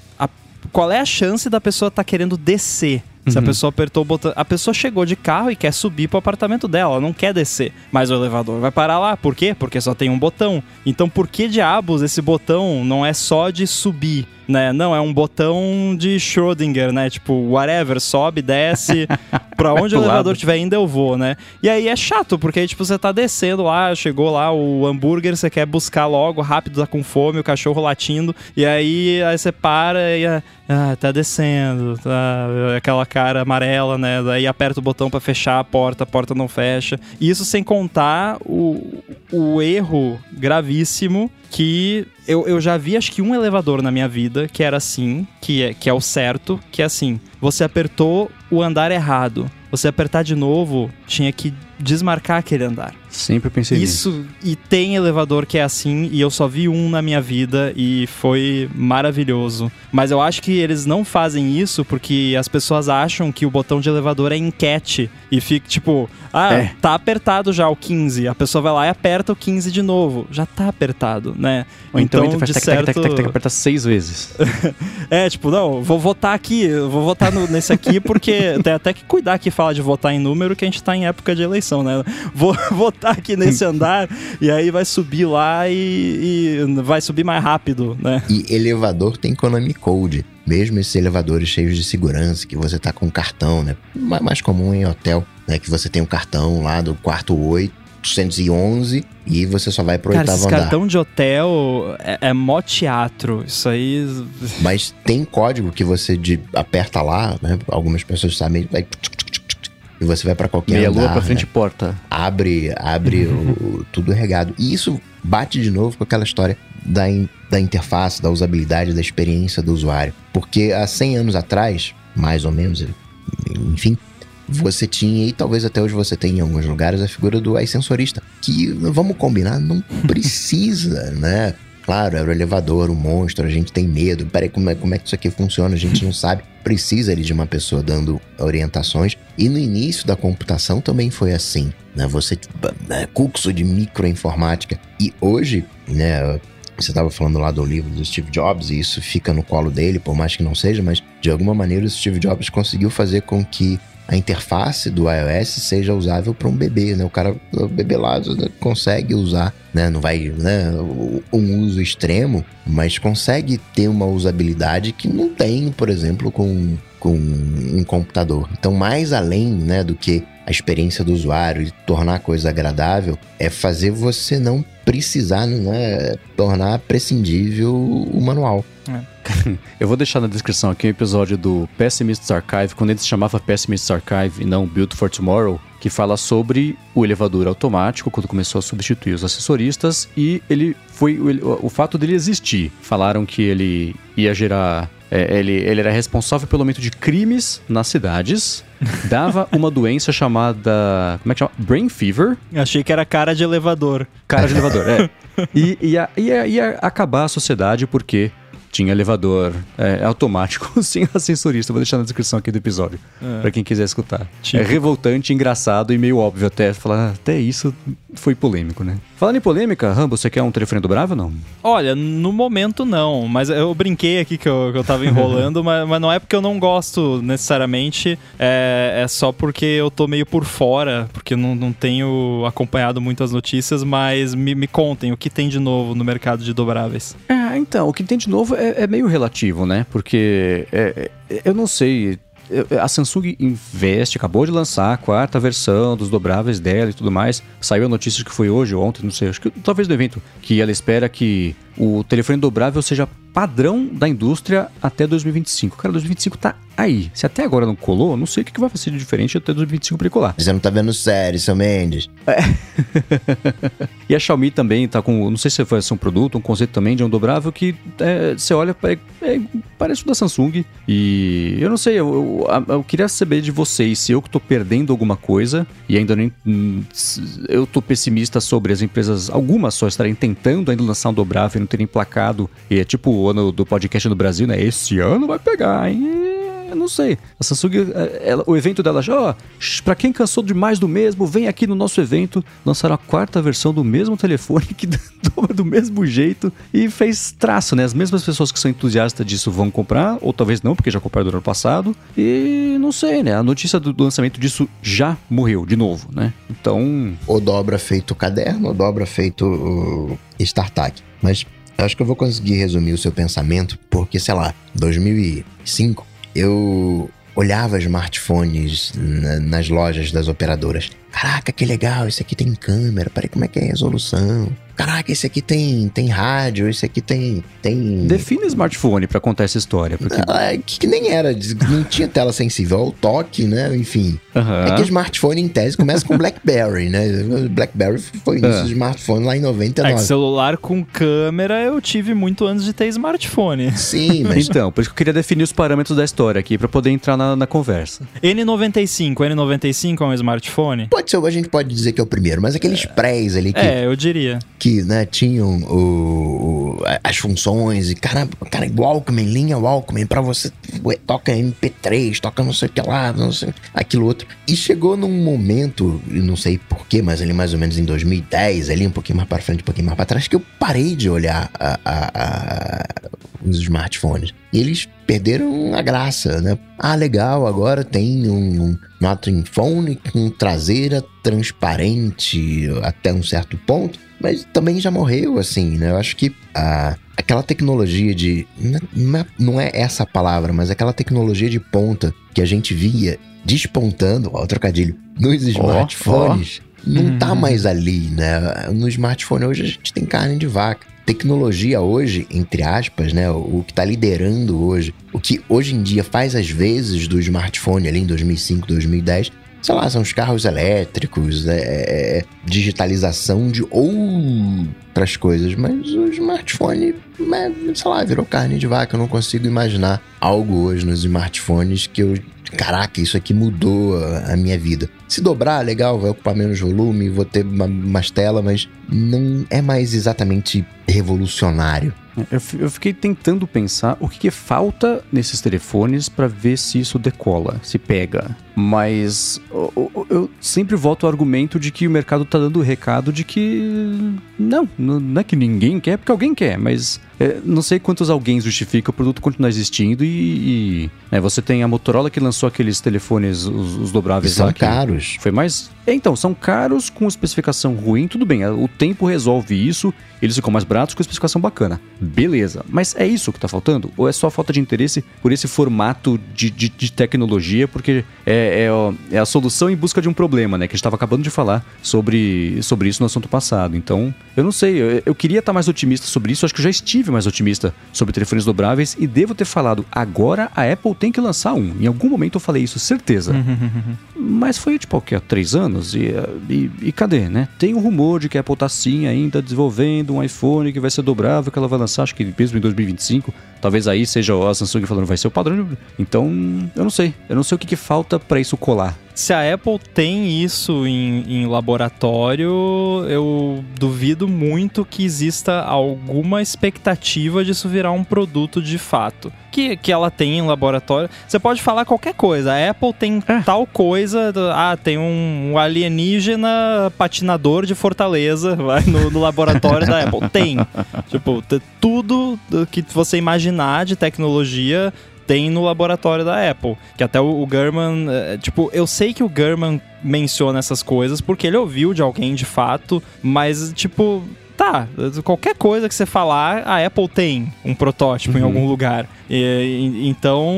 qual é a chance da pessoa estar tá querendo descer? Se uhum. a pessoa apertou o botão. A pessoa chegou de carro e quer subir pro apartamento dela, ela não quer descer. Mas o elevador vai parar lá. Por quê? Porque só tem um botão. Então, por que diabos esse botão não é só de subir? Né? Não, é um botão de Schrödinger, né? Tipo, whatever, sobe, desce, (laughs) pra onde o elevador estiver indo eu vou, né? E aí é chato, porque aí, tipo, você tá descendo lá, chegou lá o hambúrguer, você quer buscar logo, rápido, tá com fome, o cachorro latindo, e aí, aí você para e ah, tá descendo, tá aquela cara amarela, né? Daí aperta o botão para fechar a porta, a porta não fecha. Isso sem contar o, o erro gravíssimo que eu, eu já vi acho que um elevador na minha vida que era assim, que é, que é o certo, que é assim, você apertou o andar errado. Você apertar de novo, tinha que desmarcar aquele andar. Sempre pensei Isso, nisso. e tem elevador que é assim, e eu só vi um na minha vida e foi maravilhoso. Mas eu acho que eles não fazem isso porque as pessoas acham que o botão de elevador é enquete e fica tipo, ah, é. tá apertado já o 15. A pessoa vai lá e aperta o 15 de novo. Já tá apertado, né? Ou então, então faz certo... tec, tec, aperta seis vezes. (laughs) é, tipo, não, vou votar aqui, vou votar no, nesse aqui porque (laughs) tem até que cuidar que fala de votar em número que a gente tá em época de eleição, né? Vou (laughs) votar aqui nesse (laughs) andar e aí vai subir lá e, e vai subir mais rápido, né? E elevador tem economy code mesmo esses elevadores cheios de segurança, que você tá com cartão, né? Mais comum em hotel, né? Que você tem um cartão lá do quarto 811 e você só vai pro Cara, oitavo andar. cartão de hotel é, é mó teatro, isso aí... (laughs) Mas tem código que você de, aperta lá, né? Algumas pessoas sabem, vai... E você vai para qualquer Meia andar. lua pra frente né? porta. Abre, abre o, (laughs) tudo regado. E isso bate de novo com aquela história da, in, da interface, da usabilidade, da experiência do usuário. Porque há 100 anos atrás, mais ou menos, enfim, você tinha, e talvez até hoje você tem em alguns lugares, a figura do ascensorista. Que, vamos combinar, não (laughs) precisa, né? Claro, era o elevador, o monstro, a gente tem medo. Peraí, como é, como é que isso aqui funciona? A gente não (laughs) sabe. Precisa ali de uma pessoa dando orientações. E no início da computação também foi assim. Né? Você, né, curso de microinformática. E hoje, né, você estava falando lá do livro do Steve Jobs, e isso fica no colo dele, por mais que não seja, mas de alguma maneira o Steve Jobs conseguiu fazer com que a interface do iOS seja usável para um bebê, né? O cara, o bebê lá consegue usar, né? Não vai, né? Um uso extremo, mas consegue ter uma usabilidade que não tem, por exemplo, com, com um computador. Então, mais além, né, do que a experiência do usuário e tornar a coisa agradável, é fazer você não precisar, né, tornar prescindível o manual. É. (laughs) Eu vou deixar na descrição aqui um episódio do Pessimist's Archive, quando ele se chamava Pessimist's Archive e não Built for Tomorrow, que fala sobre o elevador automático, quando começou a substituir os assessoristas, e ele foi o, o fato dele existir. Falaram que ele ia gerar é, ele, ele era responsável pelo aumento de crimes nas cidades, (laughs) dava uma doença chamada. Como é que chama? Brain Fever. Achei que era cara de elevador. Cara de elevador, é. (laughs) E ia, ia, ia acabar a sociedade porque tinha elevador é, automático (laughs) sem ascensorista. Vou deixar na descrição aqui do episódio, é. para quem quiser escutar. Tipo... É revoltante, engraçado e meio óbvio até. Falar, até isso foi polêmico, né? Falando em polêmica, Rambo, você quer um telefone do Bravo ou não? Olha, no momento não, mas eu brinquei aqui que eu, que eu tava enrolando, (laughs) mas, mas, não é porque eu não gosto necessariamente, é, é, só porque eu tô meio por fora, porque não, não tenho acompanhado muitas notícias, mas me, me contem o que tem de novo no mercado de dobráveis. É, então, o que tem de novo é, é meio relativo, né? Porque é, é, eu não sei, a Samsung investe, acabou de lançar a quarta versão dos dobráveis dela e tudo mais. Saiu a notícia que foi hoje ou ontem, não sei, acho que talvez no evento, que ela espera que o telefone dobrável seja padrão da indústria até 2025. Cara, 2025 tá aí. Se até agora não colou, não sei o que vai fazer de diferente até 2025 pra colar. Você não tá vendo série, seu Mendes. É. (laughs) e a Xiaomi também tá com, não sei se foi um produto, um conceito também de um dobrável que é, você olha, é, é, parece o da Samsung. E eu não sei, eu, eu, eu, queria saber de vocês se eu que tô perdendo alguma coisa e ainda nem. Hum, eu tô pessimista sobre as empresas, algumas só estarem tentando ainda lançar um dobrável e não terem placado. E é tipo ano do podcast no Brasil, né? Esse ano vai pegar, hein? Eu não sei. A Samsung, é, ela, o evento dela já, ó, pra quem cansou de mais do mesmo, vem aqui no nosso evento. Lançaram a quarta versão do mesmo telefone, que (laughs) dobra do mesmo jeito e fez traço, né? As mesmas pessoas que são entusiastas disso vão comprar, ou talvez não, porque já compraram do ano passado. E não sei, né? A notícia do, do lançamento disso já morreu, de novo, né? Então. Ou dobra feito caderno, ou dobra feito uh, StarTAC. Mas acho que eu vou conseguir resumir o seu pensamento, porque, sei lá, 2005, eu olhava smartphones na, nas lojas das operadoras. Caraca, que legal, esse aqui tem câmera, peraí, como é que é a resolução? Caraca, esse aqui tem, tem rádio, esse aqui tem. tem... Define smartphone para contar essa história. Porque... Ah, que, que, nem era, não tinha tela sensível ao toque, né? Enfim. Uhum. É que smartphone, em tese, começa com Blackberry, né? Blackberry foi início uhum. do smartphone lá em 99. É celular com câmera eu tive muito antes de ter smartphone. Sim, mas. (laughs) então, por isso que eu queria definir os parâmetros da história aqui para poder entrar na, na conversa. N95, N95 é um smartphone? Pode ser, a gente pode dizer que é o primeiro, mas aqueles é. prés ali que. É, eu diria. Que que né, tinham o, o, as funções e cara, cara, Walkman, linha Walkman, pra você toca MP3, toca não sei o que lá, não sei, aquilo outro. E chegou num momento, não sei porquê, mas ali mais ou menos em 2010, ali um pouquinho mais para frente, um pouquinho mais para trás, que eu parei de olhar a, a, a, os smartphones. E eles perderam a graça, né? Ah, legal, agora tem um, um com traseira transparente até um certo ponto mas também já morreu, assim, né? Eu acho que a, aquela tecnologia de. Não é, não é essa palavra, mas aquela tecnologia de ponta que a gente via despontando, ó, trocadilho, nos smartphones, oh, oh. não tá uhum. mais ali, né? No smartphone hoje a gente tem carne de vaca. Tecnologia hoje, entre aspas, né? O, que tá liderando hoje, o que hoje em dia faz às vezes do smartphone ali em 2005, 2010, sei lá, são os carros elétricos, é, é, é, digitalização de outras coisas, mas o smartphone, é, sei lá, virou carne de vaca. Eu não consigo imaginar algo hoje nos smartphones que eu. Caraca, isso aqui mudou a, minha vida. Se dobrar, legal, vai ocupar menos volume, vou ter uma, umas telas, mas não é mais exatamente revolucionário. Eu, eu fiquei tentando pensar o que, que falta nesses telefones para ver se isso decola, se pega. Mas eu, sempre volto ao argumento de que o mercado tá dando o recado de que não, não é que ninguém quer, porque alguém quer, mas é, não sei quantos alguém justifica o produto continuar existindo e, e é, você tem a Motorola que lançou aqueles telefones, os, os dobráveis são lá. caros. Foi mais. É, então, são caros com especificação ruim, tudo bem. O tempo resolve isso, eles ficam mais baratos com especificação bacana. Beleza. Mas é isso que tá faltando? Ou é só falta de interesse por esse formato de, de, de tecnologia? Porque é, é, ó, é, a solução em busca de um problema, né? Que a gente tava acabando de falar sobre, sobre isso no assunto passado. Então, eu não sei. Eu, eu queria estar tá mais otimista sobre isso. Acho que eu já estive mais otimista sobre telefones dobráveis e devo ter falado. Agora a Apple tem que lançar um. Em algum momento eu falei isso, certeza. Mas foi tipo, o quê? Três anos? E, e, e, cadê, né? Tem um rumor de que a Apple tá sim ainda desenvolvendo um iPhone que vai ser dobrável, que ela vai lançar, acho que mesmo em 2025. Talvez aí seja a Samsung falando vai ser o padrão. Então, eu não sei. Eu não sei o que, que falta para isso colar. Se a Apple tem isso em, em, laboratório, eu duvido muito que exista alguma expectativa de isso virar um produto de fato. Que, que ela tem em laboratório. Você pode falar qualquer coisa. A Apple tem é. tal coisa. Ah, tem um, um, alienígena patinador de Fortaleza vai, no, no laboratório da Apple. Tem. (laughs) Tipo, tudo que você imaginar de tecnologia tem no laboratório da Apple. Que até o, o German, é, tipo, eu sei que o German menciona essas coisas porque ele ouviu de alguém de fato, mas, tipo, tá, qualquer coisa que você falar, a Apple tem um protótipo uhum. em algum lugar. E, então,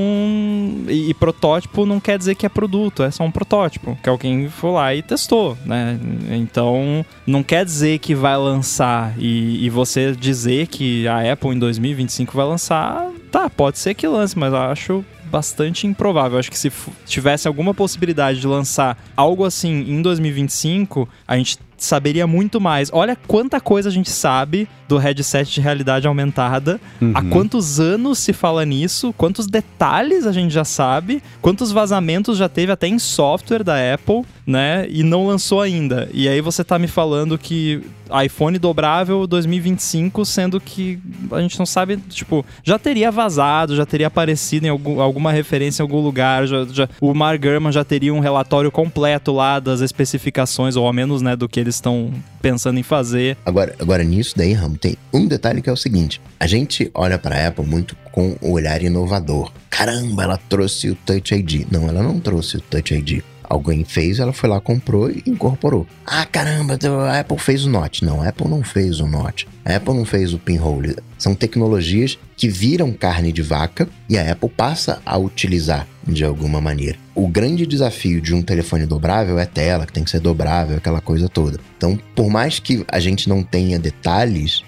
e, e, protótipo não quer dizer que é produto, é só um protótipo, que alguém foi lá e testou, né? Então, não quer dizer que vai lançar e, e você dizer que a Apple em 2025 vai lançar, tá, pode ser que lance, mas eu acho bastante improvável. Acho que se tivesse alguma possibilidade de lançar algo assim em 2025, a gente saberia muito mais. Olha quanta coisa a gente sabe do headset de realidade aumentada. Uhum. Há quantos anos se fala nisso? Quantos detalhes a gente já sabe? Quantos vazamentos já teve até em software da Apple, né? E não lançou ainda. E aí você tá me falando que iPhone dobrável 2025, sendo que a gente não sabe, tipo, já teria vazado, já teria aparecido em algum, alguma referência em algum lugar, já, já, o Mark Gurman já teria um relatório completo lá das especificações, ou ao menos, né, do que eles estão pensando em fazer. Agora, agora nisso daí, Ramo, tem um detalhe que é o seguinte: a gente olha para a Apple muito com o olhar inovador. Caramba, ela trouxe o Touch ID. Não, ela não trouxe o Touch ID. Alguém fez, ela foi lá, comprou e incorporou. Ah, caramba, a Apple fez o Note. Não, a Apple não fez o Note. A Apple não fez o pinhole. São tecnologias que viram carne de vaca e a Apple passa a utilizar de alguma maneira. O grande desafio de um telefone dobrável é tela, que tem que ser dobrável, aquela coisa toda. Então, por mais que a gente não tenha detalhes,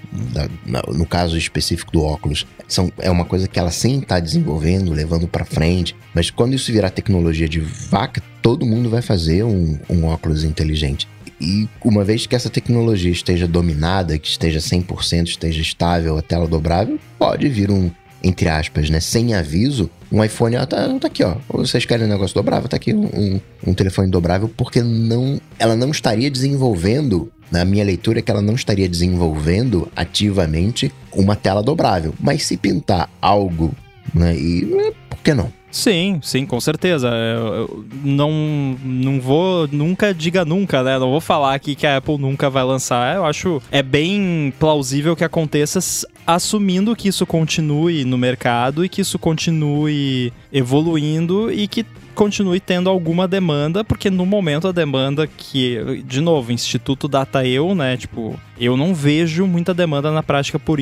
no caso específico do óculos, são, é uma coisa que ela sempre está desenvolvendo, levando para frente. Mas quando isso virar tecnologia de vaca, todo mundo vai fazer um, um óculos inteligente. E uma vez que essa tecnologia esteja dominada, que esteja 100%, esteja estável, a tela dobrável, pode vir um, entre aspas, né, sem aviso, um iPhone, ó, tá, tá aqui, ó. Vocês querem um negócio dobrável? Tá aqui um, um, telefone dobrável, porque não, ela não estaria desenvolvendo na minha leitura é que ela não estaria desenvolvendo ativamente uma tela dobrável. Mas se pintar algo, né, e por que não? Sim, sim, com certeza. Eu não, não vou, nunca diga nunca, né? Não vou falar aqui que a Apple nunca vai lançar. Eu acho é bem plausível que aconteça assumindo que isso continue no mercado e que isso continue evoluindo e que continue tendo alguma demanda, porque no momento a demanda que, de novo, Instituto Data Eu, né? Tipo, eu não vejo muita demanda na prática por,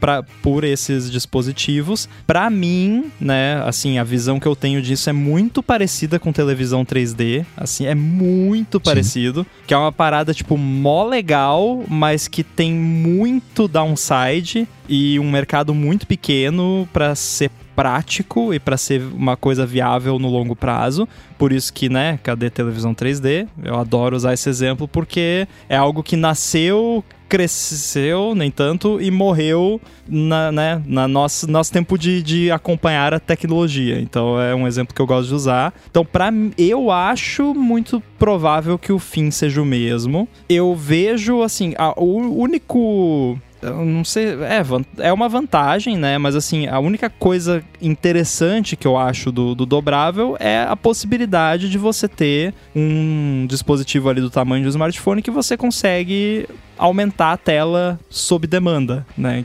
pra, por esses dispositivos. Para mim, né, assim, a visão que eu tenho disso é muito parecida com televisão 3D, assim, é muito Sim. parecido, que é uma parada tipo mó legal, mas que tem muito downside e um mercado muito pequeno para ser prático e para ser uma coisa viável no longo prazo. Por isso que, né, cadê televisão 3D? Eu adoro usar esse exemplo porque é algo que nasceu, cresceu, nem tanto, e morreu na, né, na nosso, nosso tempo de, de acompanhar a tecnologia. Então é um exemplo que eu gosto de usar. Então, para eu acho muito provável que o fim seja o mesmo. Eu vejo, assim, a, o único eu não sei, é, é uma vantagem, né? Mas assim, a única coisa interessante que eu acho do, do dobrável é a possibilidade de você ter um dispositivo ali do tamanho de um smartphone que você consegue aumentar a tela sob demanda, né?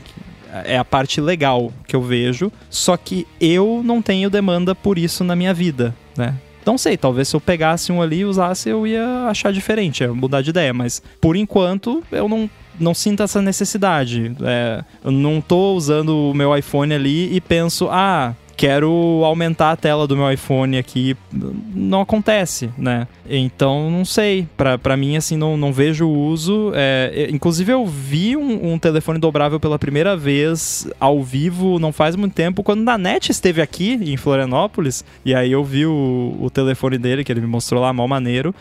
É a parte legal que eu vejo. Só que eu não tenho demanda por isso na minha vida, né? Não sei, talvez se eu pegasse um ali e usasse, eu ia achar diferente, ia mudar de ideia. Mas por enquanto, eu não não sinto essa necessidade. É, eu não tô usando o meu iPhone ali e penso, ah, quero aumentar a tela do meu iPhone aqui. Não acontece, né? Então, não sei. Pra, mim, assim, não, não vejo o uso. É, inclusive, eu vi um, um, telefone dobrável pela primeira vez ao vivo não faz muito tempo, quando a NET esteve aqui em Florianópolis. E aí eu vi o, o telefone dele, que ele me mostrou lá, mal maneiro.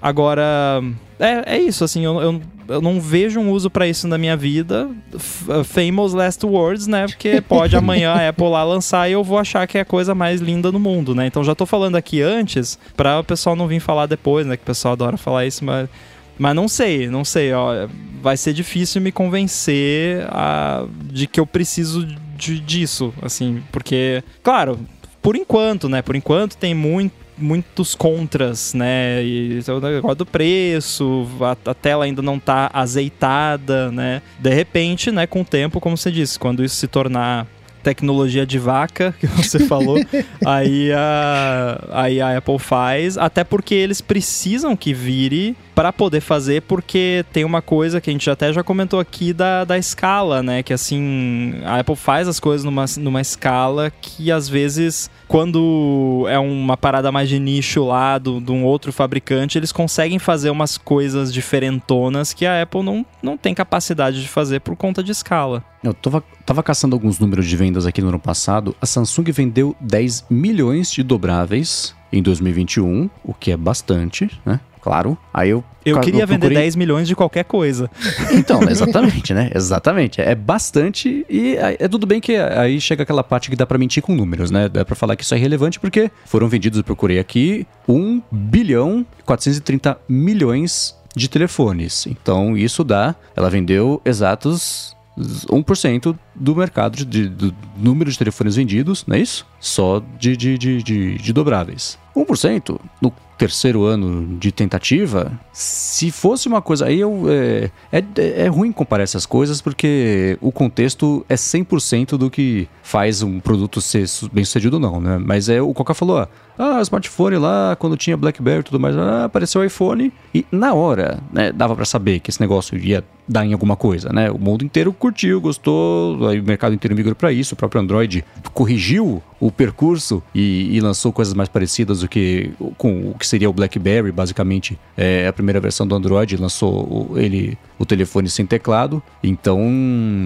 Agora, é, é isso, assim, eu, eu, eu não vejo um uso para isso na minha vida. F uh, famous last words, né? Porque pode amanhã a Apple lá lançar e eu vou achar que é a coisa mais linda no mundo, né? Então já tô falando aqui antes, para o pessoal não vir falar depois, né? Que o pessoal adora falar isso, mas. Mas não sei, não sei, ó. Vai ser difícil me convencer a, de que eu preciso de, disso, assim, porque, claro, por enquanto, né? Por enquanto tem muito muitos contras, né? E o negócio do preço, a, a, tela ainda não tá azeitada, né? De repente, né, com o tempo, como você disse, quando isso se tornar tecnologia de vaca (laughs) que você falou, (laughs) aí, a, aí a Apple faz, até porque eles precisam que vire para poder fazer, porque tem uma coisa que a gente até já comentou aqui da, da escala, né? Que assim, a Apple faz as coisas numa, numa escala que às vezes, quando é uma parada mais de nicho lá do, de um outro fabricante, eles conseguem fazer umas coisas diferentonas que a Apple não, não tem capacidade de fazer por conta de escala. Eu tava, tava caçando alguns números de vendas aqui no ano passado. A Samsung vendeu 10 milhões de dobráveis em 2021, o que é bastante, né? Claro. Aí eu. Eu queria eu procurei... vender 10 milhões de qualquer coisa. (laughs) Então, exatamente, né? Exatamente. É bastante e é tudo bem que aí chega aquela parte que dá para mentir com números, né? Dá pra falar que isso é relevante porque foram vendidos, eu procurei aqui, 1 bilhão 430 milhões de telefones. Então, isso dá. Ela vendeu exatos 1% do mercado de, do número de telefones vendidos, não é isso? Só de, de, de, de, de dobráveis. 1% no terceiro ano de tentativa, se fosse uma coisa. Aí eu, é, é, é ruim comparar essas coisas porque o contexto é 100% do que faz um produto ser bem sucedido ou não, né? Mas é o Coca falou: ah, smartphone lá, quando tinha Blackberry e tudo mais, ah, apareceu iPhone e na hora, né, dava para saber que esse negócio ia dar em alguma coisa, né? O mundo inteiro curtiu, gostou, aí o mercado inteiro migrou para isso, o próprio Android corrigiu o percurso e, e, lançou coisas mais parecidas do que com o que seria o BlackBerry, basicamente é a primeira versão do Android, lançou ele o telefone sem teclado, então...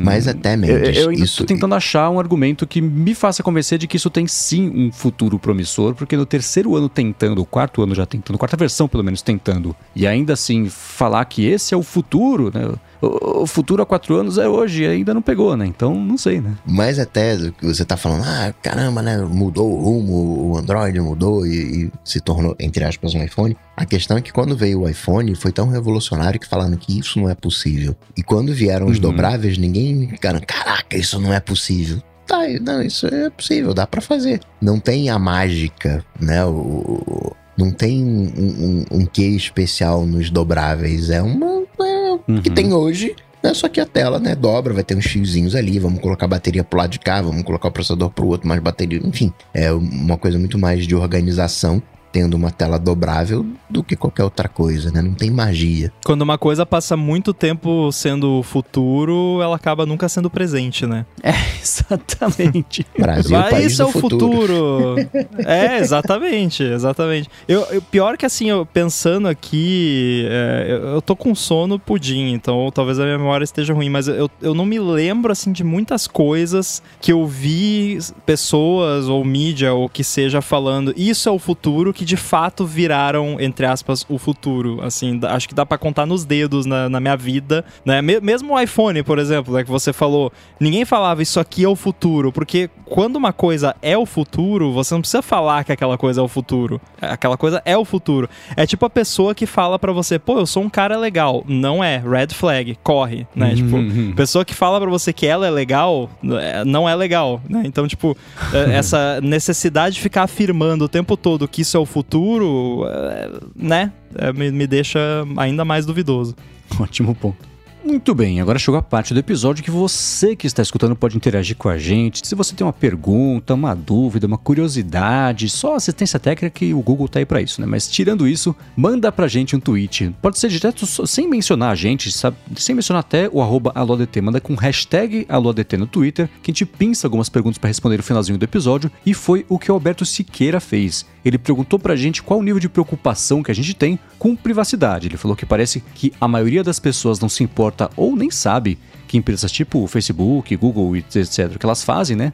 Mas até mesmo eu, eu isso... tô tentando achar um argumento que me faça convencer de que isso tem sim um futuro promissor, porque no terceiro ano tentando, o quarto ano já tentando, quarta versão pelo menos tentando, e ainda assim falar que esse é o futuro, né? o futuro há quatro anos é hoje e ainda não pegou, né? Então não sei, né? Mas até que você tá falando, ah, caramba, né? Mudou o rumo, o Android mudou e, e, se tornou, entre aspas, um iPhone. A questão é que quando veio o iPhone foi tão revolucionário que falaram que isso não é possível. E quando vieram os uhum. dobráveis, ninguém ficaram, caraca, isso não é possível tá, não, isso é possível, dá para fazer. Não tem a mágica, né? O, não tem um, um, um quê especial nos dobráveis. É uma. É, uhum. que tem hoje. Né? Só que a tela, né, dobra, vai ter uns fiozinhos ali, vamos colocar a bateria pro lado de cá, vamos colocar o processador pro outro, mais bateria, enfim. É uma coisa muito mais de organização tendo uma tela dobrável do que qualquer outra coisa, né? Não tem magia. Quando uma coisa passa muito tempo sendo futuro, ela acaba nunca sendo presente, né? É, (laughs) exatamente. (laughs) Brasil, Mas país isso é o futuro. futuro. (laughs) é, exatamente, exatamente. Eu, eu, pior que assim, eu pensando aqui, é, eu, eu tô com sono pudim, então talvez a minha memória esteja ruim, mas eu, eu não me lembro assim de muitas coisas que eu vi pessoas ou mídia ou que seja falando, isso é o futuro que de fato viraram, entre aspas, o futuro. Assim, acho que dá para contar nos dedos na, na, minha vida, né? Mesmo o iPhone, por exemplo, né, que você falou, ninguém falava isso aqui é o futuro, porque quando uma coisa é o futuro, você não precisa falar que aquela coisa é o futuro. Aquela coisa é o futuro. É tipo a pessoa que fala para você, pô, eu sou um cara legal. Não é, red flag, corre, né? Uhum. Tipo, pessoa que fala para você que ela é legal, é, não é legal, né? Então, tipo, é, (laughs) essa necessidade de ficar afirmando o tempo todo que isso é o futuro, é, né? Me, me deixa ainda mais duvidoso. (laughs) Ótimo ponto. Muito bem, agora chegou a parte do episódio que você que está escutando pode interagir com a gente. Se você tem uma pergunta, uma dúvida, uma curiosidade, só assistência técnica que o Google tá aí para isso, né? Mas tirando isso, manda pra gente um tweet. Pode ser direto sem mencionar a gente, sabe? sem mencionar até o arroba AloADT. Manda com hashtag AloADT no Twitter, que a gente pinça algumas perguntas para responder no finalzinho do episódio. E foi o que o Alberto Siqueira fez. Ele perguntou pra gente qual o nível de preocupação que a gente tem com privacidade. Ele falou que parece que a maioria das pessoas não se importa ou nem sabe que empresas tipo Facebook, Google, etc., que elas fazem, né?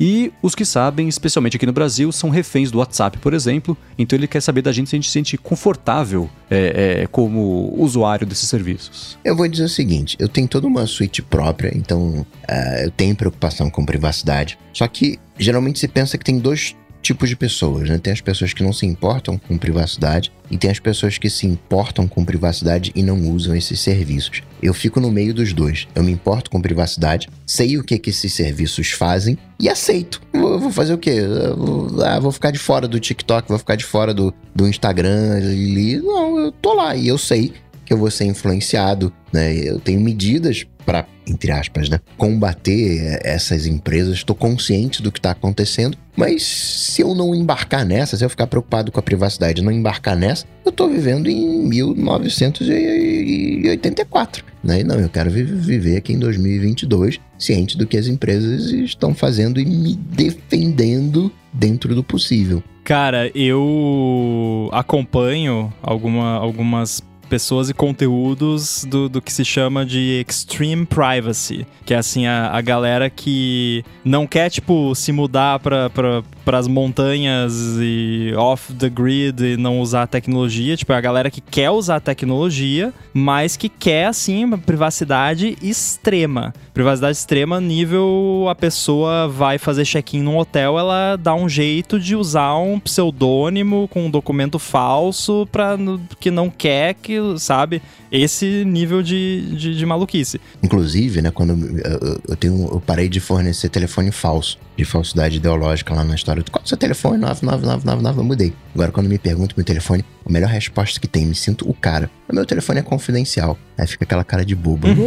E os que sabem, especialmente aqui no Brasil, são reféns do WhatsApp, por exemplo. Então ele quer saber da gente se a gente se sente confortável é, é, como usuário desses serviços. Eu vou dizer o seguinte: eu tenho toda uma suíte própria, então uh, eu tenho preocupação com privacidade. Só que geralmente se pensa que tem dois tipos de pessoas, né? Tem as pessoas que não se importam com privacidade e tem as pessoas que se importam com privacidade e não usam esses serviços. Eu fico no meio dos dois. Eu me importo com privacidade, sei o que, que esses serviços fazem e aceito. Vou, vou fazer o quê? Vou, ah, vou ficar de fora do TikTok, vou ficar de fora do, do Instagram. Ali. Não, eu tô lá e eu sei que eu vou ser influenciado, né? Eu tenho medidas para, entre aspas, né, combater essas empresas. Estou consciente do que está acontecendo, mas se eu não embarcar nessa, se eu ficar preocupado com a privacidade não embarcar nessa, eu estou vivendo em 1984. Né? E não, eu quero viver aqui em 2022, ciente do que as empresas estão fazendo e me defendendo dentro do possível. Cara, eu acompanho alguma, algumas pessoas e conteúdos do, do que se chama de extreme privacy, que é assim a, a galera que não quer tipo se mudar para para as montanhas e off the grid e não usar a tecnologia, tipo é a galera que quer usar a tecnologia, mas que quer assim uma privacidade extrema. Privacidade extrema nível a pessoa vai fazer check-in num hotel, ela dá um jeito de usar um pseudônimo com um documento falso para que não quer que sabe? Esse nível de, de, de maluquice. Inclusive, né, quando eu, eu, tenho, eu parei de fornecer telefone falso, de falsidade ideológica lá na história. Qual é o seu telefone? 99999, eu mudei. Agora, quando me perguntam meu telefone, a melhor resposta que tem, me sinto o cara. O meu telefone é confidencial. Aí fica aquela cara de boba. (laughs)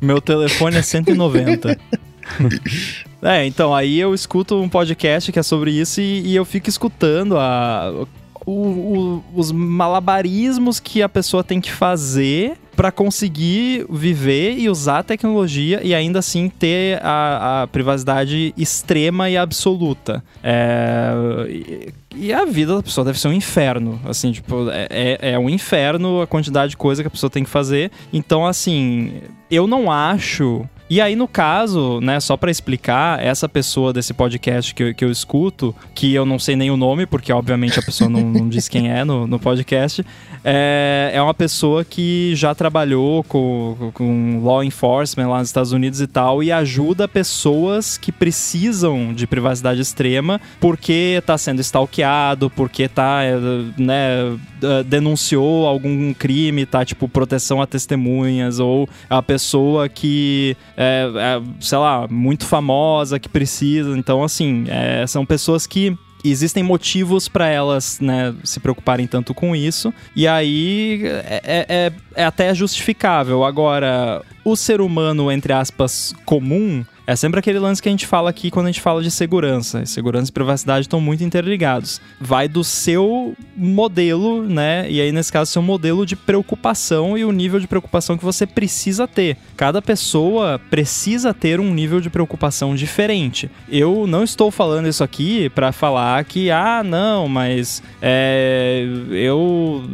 meu telefone é 190. (laughs) É, então, aí eu escuto um podcast que é sobre isso e, e eu fico escutando a o, o, os malabarismos que a pessoa tem que fazer para conseguir viver e usar a tecnologia e ainda assim ter a, a privacidade extrema e absoluta. É, e, e a vida da pessoa deve ser um inferno. Assim, tipo, é, é, é um inferno a quantidade de coisa que a pessoa tem que fazer. Então, assim, eu não acho e aí, no caso, né, só para explicar, essa pessoa desse podcast que eu, que eu escuto, que eu não sei nem o nome, porque obviamente a pessoa não, não diz quem é no, no podcast, é, é uma pessoa que já trabalhou com, com law enforcement lá nos Estados Unidos e tal, e ajuda pessoas que precisam de privacidade extrema porque está sendo stalkeado, porque tá, é, né, denunciou algum crime, tá, tipo, proteção a testemunhas, ou a pessoa que é, é, sei lá, muito famosa, que precisa. Então, assim, é, são pessoas que existem motivos para elas né, se preocuparem tanto com isso. E aí é, é, é, é até justificável. Agora, o ser humano, entre aspas, comum, é sempre aquele lance que a gente fala aqui quando a gente fala de segurança. Segurança e privacidade estão muito interligados. Vai do seu modelo, né? E aí, nesse caso, seu modelo de preocupação e o nível de preocupação que você precisa ter. Cada pessoa precisa ter um nível de preocupação diferente. Eu não estou falando isso aqui para falar que, ah, não, mas é, eu.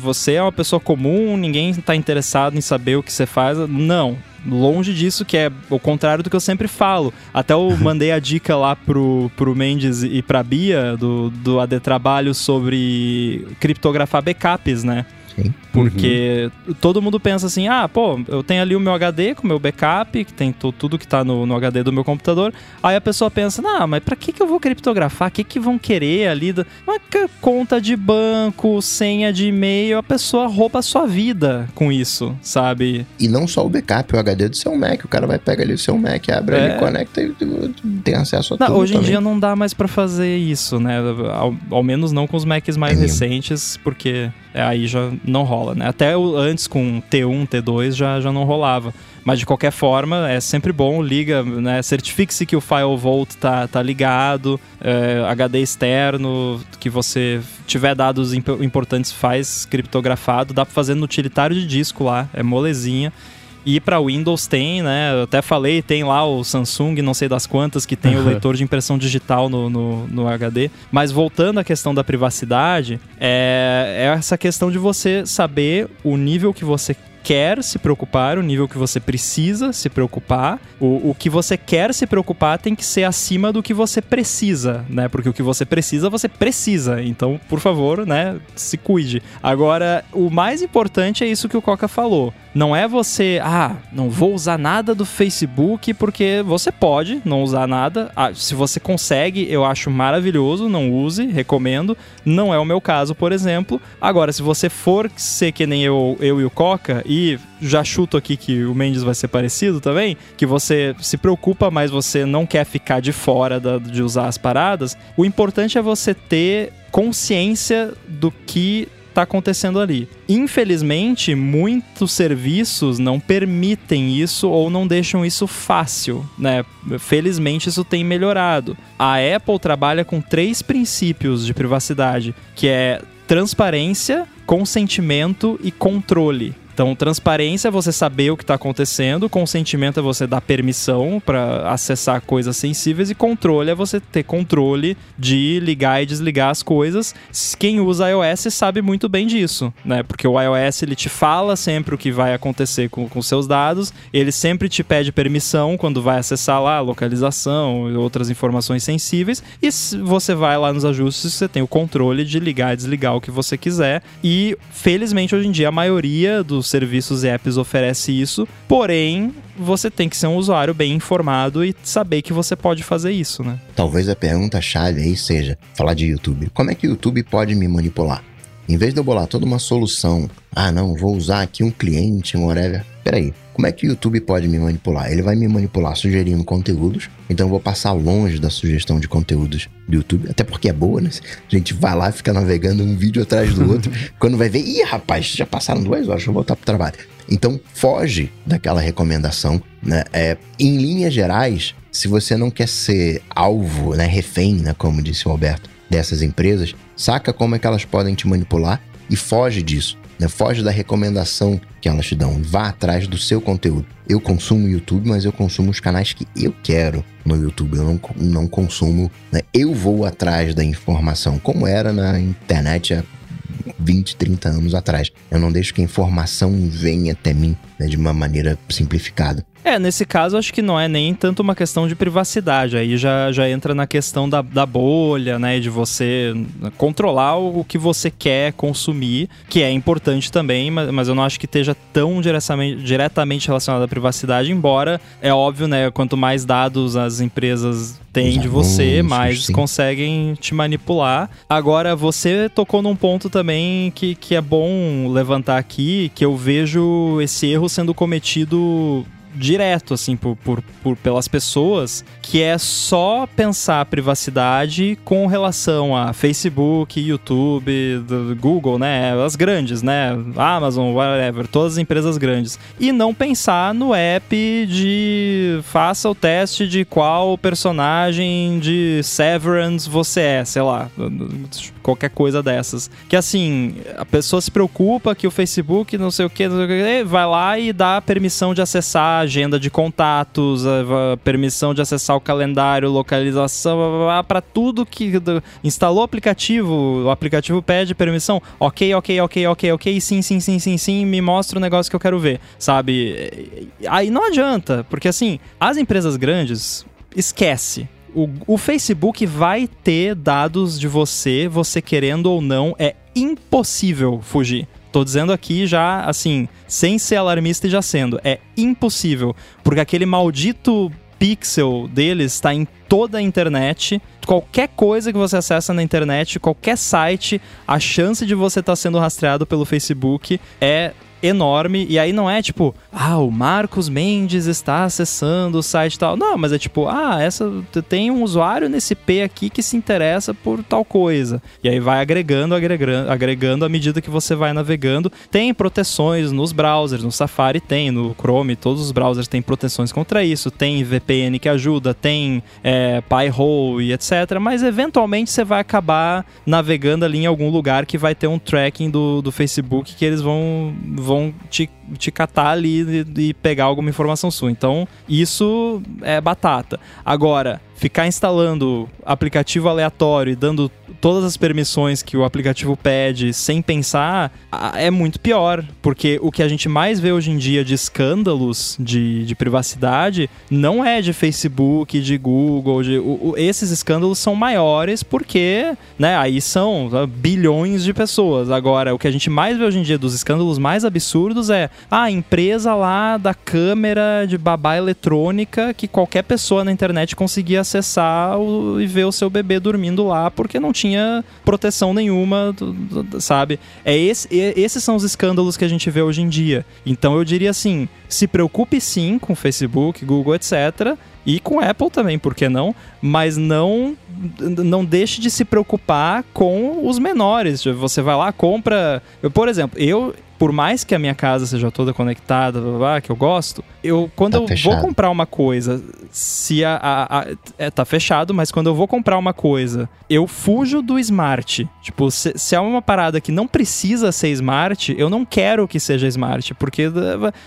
Você é uma pessoa comum, ninguém está interessado em saber o que você faz. Não Longe disso, que é o contrário do que eu sempre falo. Até eu (laughs) mandei a dica lá pro, pro Mendes e pra Bia do, do AD Trabalho sobre criptografar backups, né? Sim. Porque todo mundo pensa assim: ah, pô, eu tenho ali o meu HD com o meu backup, que tem tu- tudo que tá no, no HD do meu computador. Aí a pessoa pensa: não, mas pra que, que eu vou criptografar? O que, que vão querer ali? Uma conta de banco, senha de e-mail, a pessoa rouba a sua vida com isso, sabe? E não só o backup, o HD do seu Mac. O cara vai pegar ali o seu Mac, abre É. ali, conecta e tem acesso a Não, tudo hoje em também. dia não dá mais pra fazer isso, né? Ao, ao menos não com os Macs mais É recentes, porque aí já não rola, né? Até antes com T1, T2 já, já não rolava. Mas de qualquer forma, é sempre bom, liga, né? Certifique-se que o File Vault tá, tá ligado, é, HD externo, que você tiver dados imp- importantes, faz criptografado. Dá pra fazer no utilitário de disco lá, é molezinha. E para Windows tem, né? Eu até falei, tem lá o Samsung, não sei das quantas, que tem o Uhum. leitor de impressão digital no, no, no HD. Mas voltando à questão da privacidade, é, é essa questão de você saber o nível que você quer se preocupar, o nível que você precisa se preocupar. O, o que você quer se preocupar tem que ser acima do que você precisa, né? Porque o que você precisa, você precisa. Então, por favor, né? Se cuide. Agora, o mais importante é isso que o Coca falou. Não é você, ah, não vou usar nada do Facebook porque você pode não usar nada. Ah, se você consegue, eu acho maravilhoso, não use, recomendo. Não é o meu caso, por exemplo. Agora, se você for ser que nem eu, eu e o Coca, e já chuto aqui que o Mendes vai ser parecido também, que você se preocupa, mas você não quer ficar de fora da- de usar as paradas, o importante é você ter consciência do que está acontecendo ali. Infelizmente, muitos serviços não permitem isso ou não deixam isso fácil, né? Felizmente isso tem melhorado. A Apple trabalha com três princípios de privacidade, que é transparência, consentimento e controle. Então, transparência é você saber o que está acontecendo, consentimento é você dar permissão para acessar coisas sensíveis e controle é você ter controle de ligar e desligar as coisas. Quem usa iOS sabe muito bem disso, né? Porque o iOS ele te fala sempre o que vai acontecer com, com seus dados, ele sempre te pede permissão quando vai acessar lá localização e outras informações sensíveis, e você vai lá nos ajustes, você tem o controle de ligar e desligar o que você quiser. E felizmente hoje em dia a maioria dos serviços e apps oferece isso, porém você tem que ser um usuário bem informado e saber que você pode fazer isso, né? Talvez a pergunta-chave aí seja falar de YouTube. Como é que o YouTube pode me manipular? Em vez de eu bolar toda uma solução, ah não, vou usar aqui um cliente, um whatever. Peraí, como é que o YouTube pode me manipular? Ele vai me manipular sugerindo conteúdos, então eu vou passar longe da sugestão de conteúdos do YouTube, até porque é boa, né? A gente vai lá e fica navegando um vídeo atrás do outro, (laughs) quando vai ver, ih rapaz, já passaram duas horas, deixa eu voltar pro trabalho. Então foge daquela recomendação, né? É, em linhas gerais, se você não quer ser alvo, né, refém, né, como disse o Alberto, dessas empresas, saca como é que elas podem te manipular e foge disso. Né? Foge da recomendação que elas te dão. Vá atrás do seu conteúdo. Eu consumo YouTube, mas eu consumo os canais que eu quero no YouTube. Eu não, não consumo. Né? Eu vou atrás da informação, como era na internet há 20, 30 anos atrás. Eu não deixo que a informação venha até mim né, de uma maneira simplificada. É, nesse caso, acho que não é nem tanto uma questão de privacidade. Aí já, já entra na questão da, da bolha, né? De você controlar o, o que você quer consumir, que é importante também, mas, mas eu não acho que esteja tão diretamente, diretamente relacionado à privacidade, embora é óbvio, né? Quanto mais dados as empresas têm de você, mais sim. conseguem te manipular. Agora, você tocou num ponto também que, que é bom levantar aqui, que eu vejo esse erro sendo cometido direto, assim, por, por, por- pelas pessoas, que é só pensar a privacidade com relação a Facebook, YouTube, Google, né? As grandes, né? Amazon, whatever, todas as empresas grandes. E não pensar no app de faça o teste de qual personagem de Severance você é, sei lá, qualquer coisa dessas. Que assim, a pessoa se preocupa que o Facebook não sei o que vai lá e dá permissão de acessar agenda de contatos, permissão de acessar o calendário, localização, para tudo que instalou o aplicativo, o aplicativo pede permissão, ok, ok, ok, ok, ok, sim, sim, sim, sim, sim, me mostra o negócio que eu quero ver, sabe? Aí não adianta, porque assim, as empresas grandes, esquece. O, o Facebook vai ter dados de você, você querendo ou não, é impossível fugir. Tô dizendo aqui já, assim, sem ser alarmista e já sendo. É impossível. Porque aquele maldito pixel deles está em toda a internet. Qualquer coisa que você acessa na internet, qualquer site, a chance de você estar tá sendo rastreado pelo Facebook é enorme. E aí não é tipo, ah, o Marcos Mendes está acessando o site tal. Não, mas é tipo, ah, essa tem um usuário nesse P aqui que se interessa por tal coisa. E aí vai agregando, agregando, agregando à medida que você vai navegando. Tem proteções nos browsers, no Safari tem, no Chrome, todos os browsers têm proteções contra isso. Tem VPN que ajuda, tem é, Pi-hole e etc. Mas eventualmente você vai acabar navegando ali em algum lugar que vai ter um tracking do, do Facebook que eles vão vão te, te catar ali e, pegar alguma informação sua. Então, isso é batata. Agora, ficar instalando aplicativo aleatório e dando todas as permissões que o aplicativo pede sem pensar é muito pior, porque o que a gente mais vê hoje em dia de escândalos de, de privacidade não é de Facebook, de Google, de, o, o, esses escândalos são maiores porque, né, aí são bilhões de pessoas. Agora, o que a gente mais vê hoje em dia dos escândalos mais absurdos é ah, a empresa lá da câmera de babá eletrônica que qualquer pessoa na internet conseguia acessar o, e ver o seu bebê dormindo lá porque não tinha proteção nenhuma, sabe? É esse, esses são os escândalos que a gente vê hoje em dia. Então eu diria assim: se preocupe sim com Facebook, Google, etc. E com Apple também, por que não? Mas não não deixe de se preocupar com os menores. Você vai lá, compra. Eu, por exemplo, eu, por mais que a minha casa seja toda conectada, blá, blá, que eu gosto, eu quando tá eu fechado. vou comprar uma coisa, se a, a, a, é, tá fechado, mas quando eu vou comprar uma coisa, eu fujo do smart. Tipo, se, se é uma parada que não precisa ser smart, eu não quero que seja smart, porque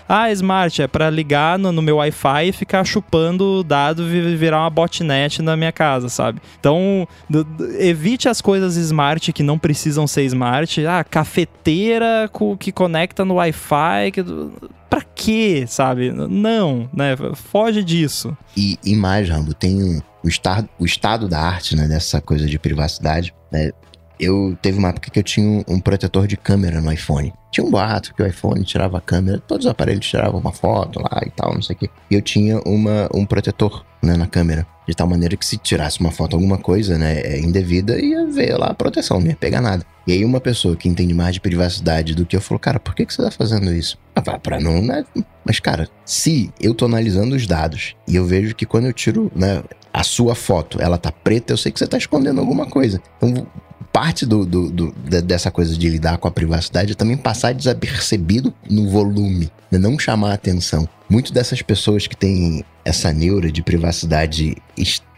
ah, smart é para ligar no, no meu Wi-Fi e ficar chupando dado e virar uma botnet na minha casa, sabe? Então, evite as coisas smart que não precisam ser smart. Ah, cafeteira que conecta no Wi-Fi. Que... Pra quê, sabe? Não, né? Foge disso. E, e mais, Rambo, tem o, estado, o estado da arte, né? Dessa coisa de privacidade, né? Eu teve uma época que eu tinha um, um protetor de câmera no iPhone. Tinha um boato que o iPhone tirava a câmera, todos os aparelhos tiravam uma foto lá e tal, não sei o quê. E eu tinha uma, um protetor né, na câmera, de tal maneira que se tirasse uma foto, alguma coisa né, é indevida, ia ver lá a proteção, não ia pegar nada. E aí uma pessoa que entende mais de privacidade do que eu falou, cara, por que, que você tá fazendo isso? Ah, pra não, né? Mas, cara, se eu tô analisando os dados e eu vejo que quando eu tiro, né, a sua foto, ela tá preta, eu sei que você tá escondendo alguma coisa. Então, parte do, do, do, dessa coisa de lidar com a privacidade é também passar desapercebido no volume, né? não chamar atenção. Muito dessas pessoas que têm essa neura de privacidade extrema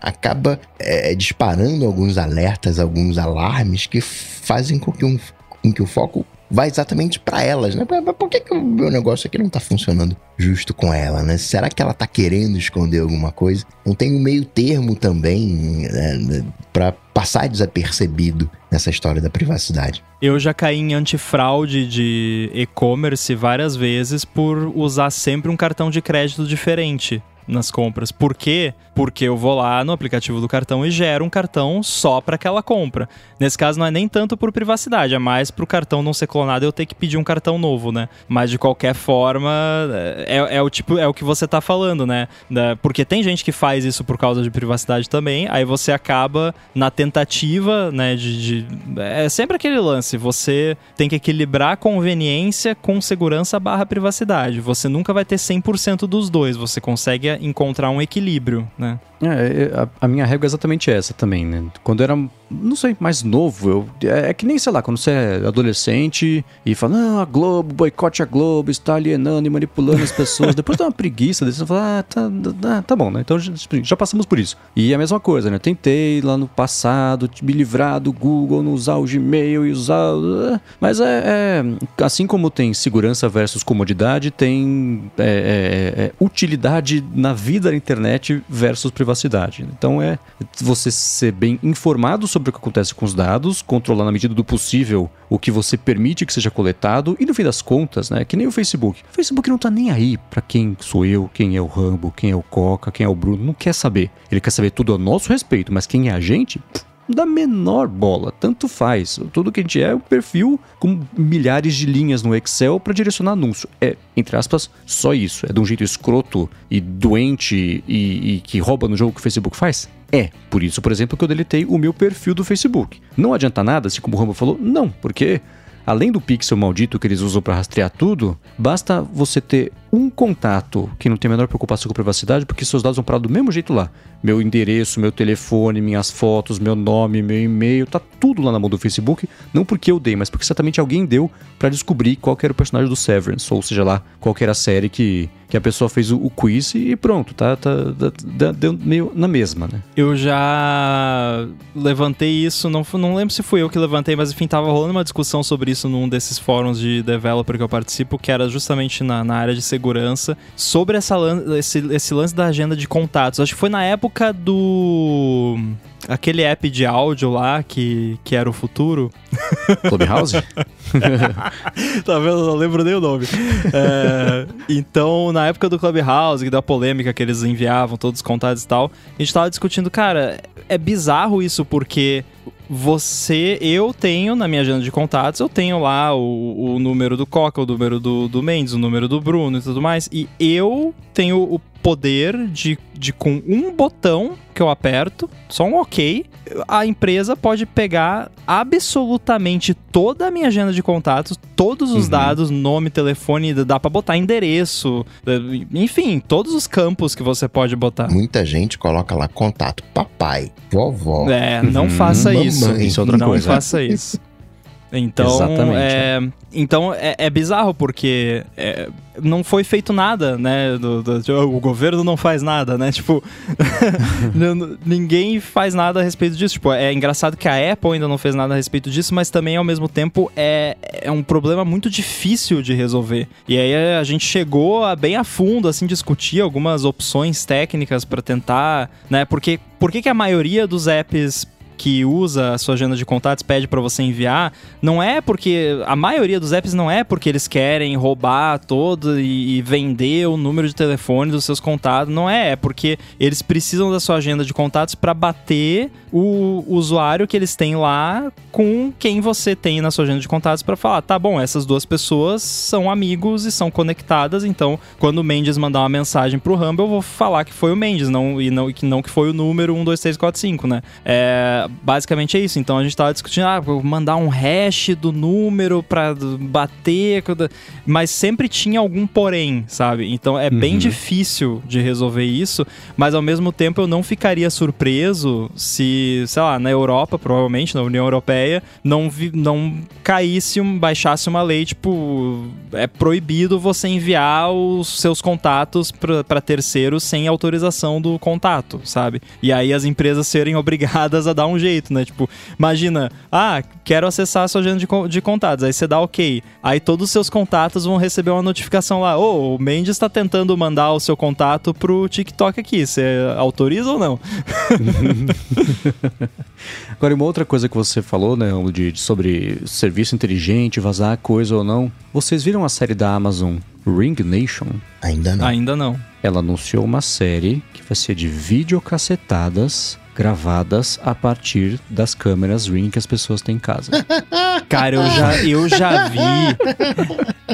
acaba é, disparando alguns alertas, alguns alarmes que fazem com que, um, com que o foco vai exatamente para elas, né? Por que, que o meu negócio aqui não tá funcionando justo com ela, né? Será que ela tá querendo esconder alguma coisa? Não tem um meio termo também né, para passar desapercebido nessa história da privacidade. Eu já caí em antifraude de e-commerce várias vezes por usar sempre um cartão de crédito diferente nas compras. Por quê? Porque eu vou lá no aplicativo do cartão e gero um cartão só para aquela compra. Nesse caso não é nem tanto por privacidade, é mais pro cartão não ser clonado eu ter que pedir um cartão novo, né? Mas de qualquer forma, é, é o tipo, é o que você tá falando, né? Porque tem gente que faz isso por causa de privacidade também, aí você acaba na tentativa, né, de, de é sempre aquele lance, você tem que equilibrar conveniência com segurança barra privacidade. Você nunca vai ter 100% dos dois, você consegue encontrar um equilíbrio, né? É, é, a, a, minha regra é exatamente essa também, né? Quando eu era, não sei, mais novo, eu, é, é, que nem, sei lá, quando você é adolescente e fala, não, a Globo, boicote a Globo, está alienando e manipulando as pessoas. Depois dá uma preguiça, você fala, ah, tá, tá, tá bom, né? Então já, já, passamos por isso. E a mesma coisa, né? Tentei lá no passado me livrar do Google, não usar o Gmail e usar. Mas é, é assim como tem segurança versus comodidade, tem é, é, é utilidade na vida da internet versus privacidade. Então é você ser bem informado sobre o que acontece com os dados, controlar na medida do possível o que você permite que seja coletado e no fim das contas, né, que nem o Facebook. O Facebook não tá nem aí para quem sou eu, quem é o Rambo, quem é o Coca, quem é o Bruno, não quer saber. Ele quer saber tudo a nosso respeito, mas quem é a gente, da menor bola, tanto faz. Tudo que a gente é é um perfil com milhares de linhas no Excel para direcionar anúncio. É, entre aspas, só isso. É de um jeito escroto e doente e, e que rouba no jogo que o Facebook faz? É, por isso, por exemplo, que eu deletei o meu perfil do Facebook. Não adianta nada, assim como o Rambo falou, não, porque além do pixel maldito que eles usam para rastrear tudo, basta você ter um contato que não tem a menor preocupação com privacidade, porque seus dados vão parar do mesmo jeito lá meu endereço, meu telefone, minhas fotos, meu nome, meu e-mail, tá tudo lá na mão do Facebook, não porque eu dei, mas porque certamente alguém deu para descobrir qual era o personagem do Severance, ou seja lá, qual era a série que, que a pessoa fez o, o quiz e pronto, tá, tá, tá, deu meio na mesma, né? Eu já levantei isso, não, não lembro se fui eu que levantei, mas enfim, tava rolando uma discussão sobre isso num desses fóruns de developer que eu participo, que era justamente na, na área de segurança, sobre essa, esse, esse lance da agenda de contatos. Acho que foi na época do. Aquele app de áudio lá que, que era o futuro. Clubhouse? (laughs) tá vendo? Não lembro nem o nome. É, então, na época do Clubhouse, da polêmica que eles enviavam, todos os contatos e tal, a gente tava discutindo, cara, é bizarro isso porque você, eu tenho na minha agenda de contatos, eu tenho lá o, o número do Coca, o número do, do Mendes, o número do Bruno e tudo mais, e eu tenho o poder de, de com um botão que eu aperto, só um OK, a empresa pode pegar absolutamente toda a minha agenda de contatos, todos os uhum. dados, nome, telefone, dá para botar endereço, enfim, todos os campos que você pode botar. Muita gente coloca lá contato papai, vovó. É, não uhum. faça isso. Isso é outra não coisa. Não faça isso. Então, Exatamente. É, então é, é bizarro porque é, não foi feito nada, né? Do, do, tipo, o governo não faz nada, né? (laughs) Tipo, (laughs) ninguém faz nada a respeito disso. Tipo, é engraçado que a Apple ainda não fez nada a respeito disso, mas também ao mesmo tempo é, é um problema muito difícil de resolver. E aí a gente chegou a, bem a fundo, assim, discutir algumas opções técnicas para tentar, né? Porque por que, que a maioria dos apps que usa a sua agenda de contatos pede para você enviar, não é porque a maioria dos apps não é porque eles querem roubar todo e, e vender o número de telefone dos seus contatos, não é, é porque eles precisam da sua agenda de contatos para bater o usuário que eles têm lá com quem você tem na sua agenda de contatos para falar, tá bom, essas duas pessoas são amigos e são conectadas, então quando o Mendes mandar uma mensagem pro Rumble, eu vou falar que foi o Mendes, não e não que não que foi o número 12345, né? É, basicamente é isso. Então a gente tava discutindo, ah, mandar um hash do número pra bater, mas sempre tinha algum porém, sabe? Então é uhum. bem difícil de resolver isso, mas ao mesmo tempo eu não ficaria surpreso se, sei lá, na Europa, provavelmente, na União Europeia, não, vi, não caísse, um, baixasse uma lei, tipo, é proibido você enviar os seus contatos para terceiros sem autorização do contato, sabe? E aí as empresas serem (laughs) obrigadas a dar um jeito, né? Tipo, imagina, ah, quero acessar a sua agenda de, de contatos. Aí você dá OK. Aí todos os seus contatos vão receber uma notificação lá. Ô, oh, o Mendes está tentando mandar o seu contato pro TikTok aqui. Você autoriza ou não? (laughs) Agora, uma outra coisa que você falou, né, de, de, sobre serviço inteligente, vazar coisa ou não. Vocês viram a série da Amazon Ring Nation? Ainda não. Ainda não. Ela anunciou uma série que vai ser de videocacetadas gravadas a partir das câmeras Ring que as pessoas têm em casa. (laughs) Cara, eu já, eu já vi.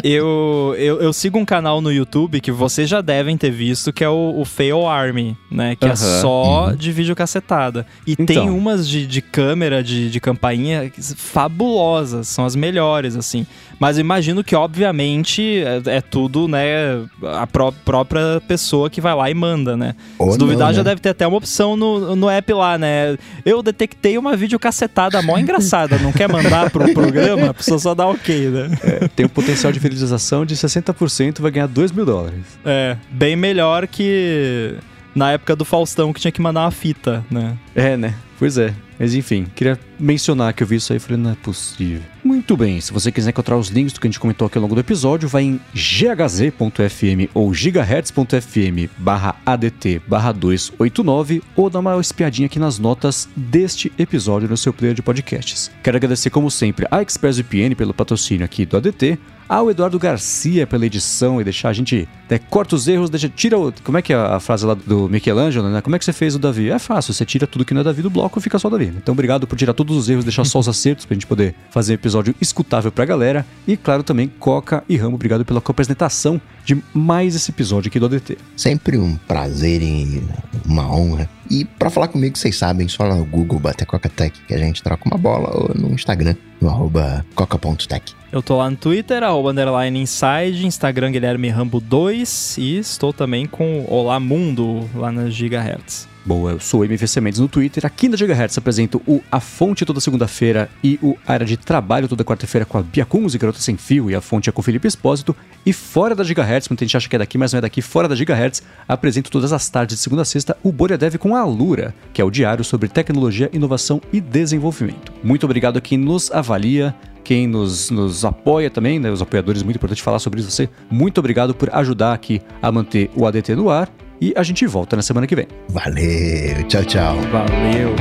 Eu, eu, eu, sigo um canal no YouTube que vocês já devem ter visto, que é o, o Fail Army, né? Que é só uhum. de vídeo cacetada. E então. tem umas de, de câmera, de, de campainha, fabulosas, são as melhores, assim. Mas eu imagino que, obviamente, é, é tudo, né, a pró própria pessoa que vai lá e manda, né? Ou Se duvidar, não, já né? deve ter até uma opção no, no app lá, né? Eu detectei uma vídeo cacetada mó engraçada, não quer mandar pro programa? A pessoa só dá ok, né? É, tem um potencial de fidelização de 60%, vai ganhar 2 mil dólares. É, bem melhor que na época do Faustão que tinha que mandar uma fita, né? É, né? Pois é. Mas enfim, queria mencionar que eu vi isso aí e falei, não é possível. Muito bem, se você quiser encontrar os links do que a gente comentou aqui ao longo do episódio, vai em ghz.fm ou gigahertz.fm barra ADT barra 289 ou dá uma espiadinha aqui nas notas deste episódio no seu player de podcasts. Quero agradecer, como sempre, a ExpressVPN pelo patrocínio aqui do ADT, ao Eduardo Garcia pela edição e deixar a gente. Né, corta os erros, deixa, tira o. Como é que é a frase lá do Michelangelo, né? Como é que você fez o Davi? É fácil, você tira tudo que não é Davi do bloco e fica só Davi. Então obrigado por tirar todos os erros, deixar só os acertos pra gente poder fazer episódio escutável pra galera. E claro também, Coca e Ramo, obrigado pela apresentação de mais esse episódio aqui do ADT. Sempre um prazer e uma honra. E para falar comigo, vocês sabem, só lá no Google bater Coca-Tech que a gente troca uma bola ou no Instagram, no arroba coca.tech. Eu tô lá no Twitter, arroba underline inside, Instagram Guilherme Rambo 2 e estou também com Olá Mundo lá na Gigahertz. Boa, eu sou o MVC Mendes no Twitter. Aqui na Gigahertz apresento o A Fonte toda segunda-feira e o Área de Trabalho toda quarta-feira com a Bia Kunz e Garota Sem Fio e a Fonte é com o Felipe Espósito. E fora da Gigahertz, muita gente acha que é daqui, mas não é daqui, fora da Gigahertz, apresento todas as tardes de segunda a sexta o Boredev com a Alura, que é o diário sobre tecnologia, inovação e desenvolvimento. Muito obrigado a quem nos avalia, quem nos, nos apoia também, né, os apoiadores, muito importante falar sobre isso. Você, muito obrigado por ajudar aqui a manter o ADT no ar. E a gente volta na semana que vem. Valeu, tchau, tchau. Valeu.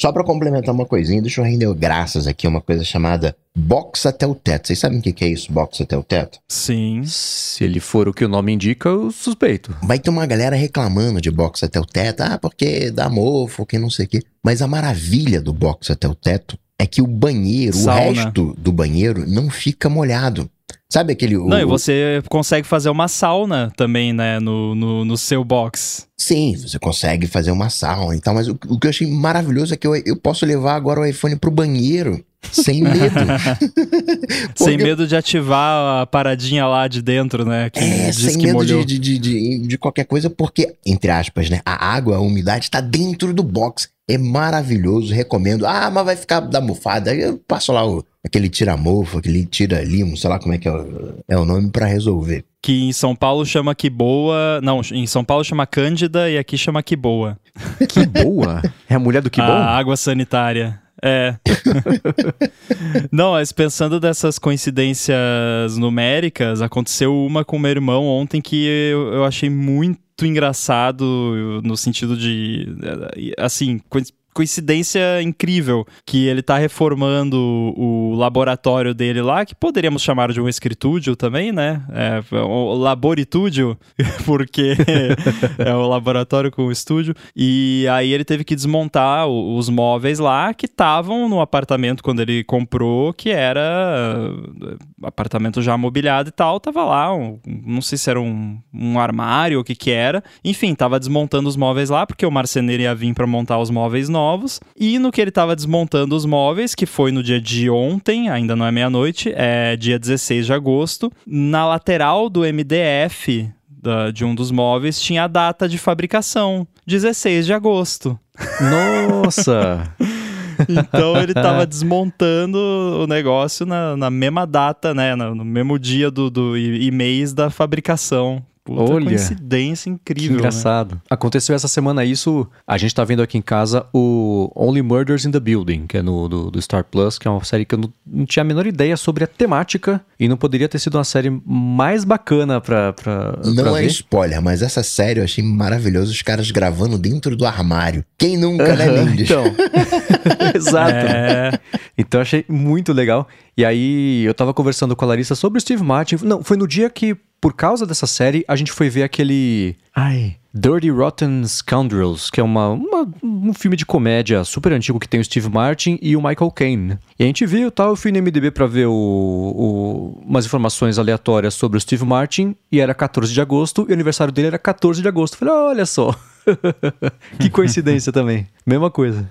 Só para complementar uma coisinha, deixa eu render graças aqui uma coisa chamada box até o teto. Vocês sabem o que é isso, box até o teto? Sim. Se ele for o que o nome indica, eu suspeito. Vai ter uma galera reclamando de box até o teto, ah, porque dá mofo, que não sei o quê. Mas a maravilha do box até o teto é que o banheiro, Sauna. o resto do banheiro, não fica molhado. Sabe aquele. O, não, e você consegue fazer uma sauna também, né, no, no, no, seu box. Sim, você consegue fazer uma sauna e tal, mas o, o que eu achei maravilhoso é que eu, eu posso levar agora o iPhone pro banheiro. (laughs) Sem medo. (laughs) Porque... Sem medo de ativar a paradinha lá de dentro, né? Que é, sem medo de, de, de, de, qualquer coisa, porque, entre aspas, né? A água, a umidade está dentro do box. É maravilhoso, recomendo. Ah, mas vai ficar da mofada. Eu passo lá o, aquele tira-mofo, aquele tira-limo, sei lá como é que é, é o nome para resolver. Que em São Paulo chama que boa. Não, em São Paulo chama Cândida e aqui chama que boa. Que boa? É a mulher do que bom? A água sanitária. É. (laughs) Não, mas pensando dessas coincidências numéricas, aconteceu uma com meu irmão ontem que eu, eu achei muito engraçado no sentido de assim coincidência incrível que ele tá reformando o laboratório dele lá, que poderíamos chamar de um escritúdio também, né? É, o laboritúdio, (laughs) porque (laughs) é o laboratório com o estúdio. E aí ele teve que desmontar os móveis lá que estavam no apartamento quando ele comprou, que era apartamento já mobiliado e tal, tava lá, um, não sei se era um, um armário ou o que que era. Enfim, tava desmontando os móveis lá, porque o marceneiro ia vir para montar os móveis novos. E no que ele estava desmontando os móveis, que foi no dia de ontem, ainda não é meia-noite, é dia 16 de agosto, na lateral do MDF da, de um dos móveis tinha a data de fabricação, 16 de agosto. Nossa! (laughs) então ele (laughs) estava desmontando o negócio na, na mesma data, né? No, mesmo dia do, do e mês da fabricação Puta Olha, coincidência Que incrível. né? engraçado. Aconteceu essa semana isso. A gente tá vendo aqui em casa o Only Murders in the Building, que é no, do, do Star Plus, que é uma série que eu não, não tinha a menor ideia sobre a temática e não poderia ter sido uma série mais bacana pra, pra, pra Não é ver. spoiler, mas essa série eu achei maravilhoso os caras gravando dentro do armário. Quem nunca, né, Aham, Mendes? Então, (laughs) (laughs) exato. É, Então eu achei muito legal. E aí eu tava conversando com a Larissa sobre o Steve Martin. Não, foi no dia que, por causa dessa série, a gente foi ver aquele. Ai. Dirty Rotten Scoundrels, que é uma, uma- um filme de comédia super antigo que tem o Steve Martin e o Michael Caine. E a gente viu e tal, eu fui no MDB pra ver o, o- umas informações aleatórias sobre o Steve Martin, e era 14 de agosto, e o aniversário dele era 14 de agosto. Falei, olha só. (laughs) que coincidência também. Mesma coisa.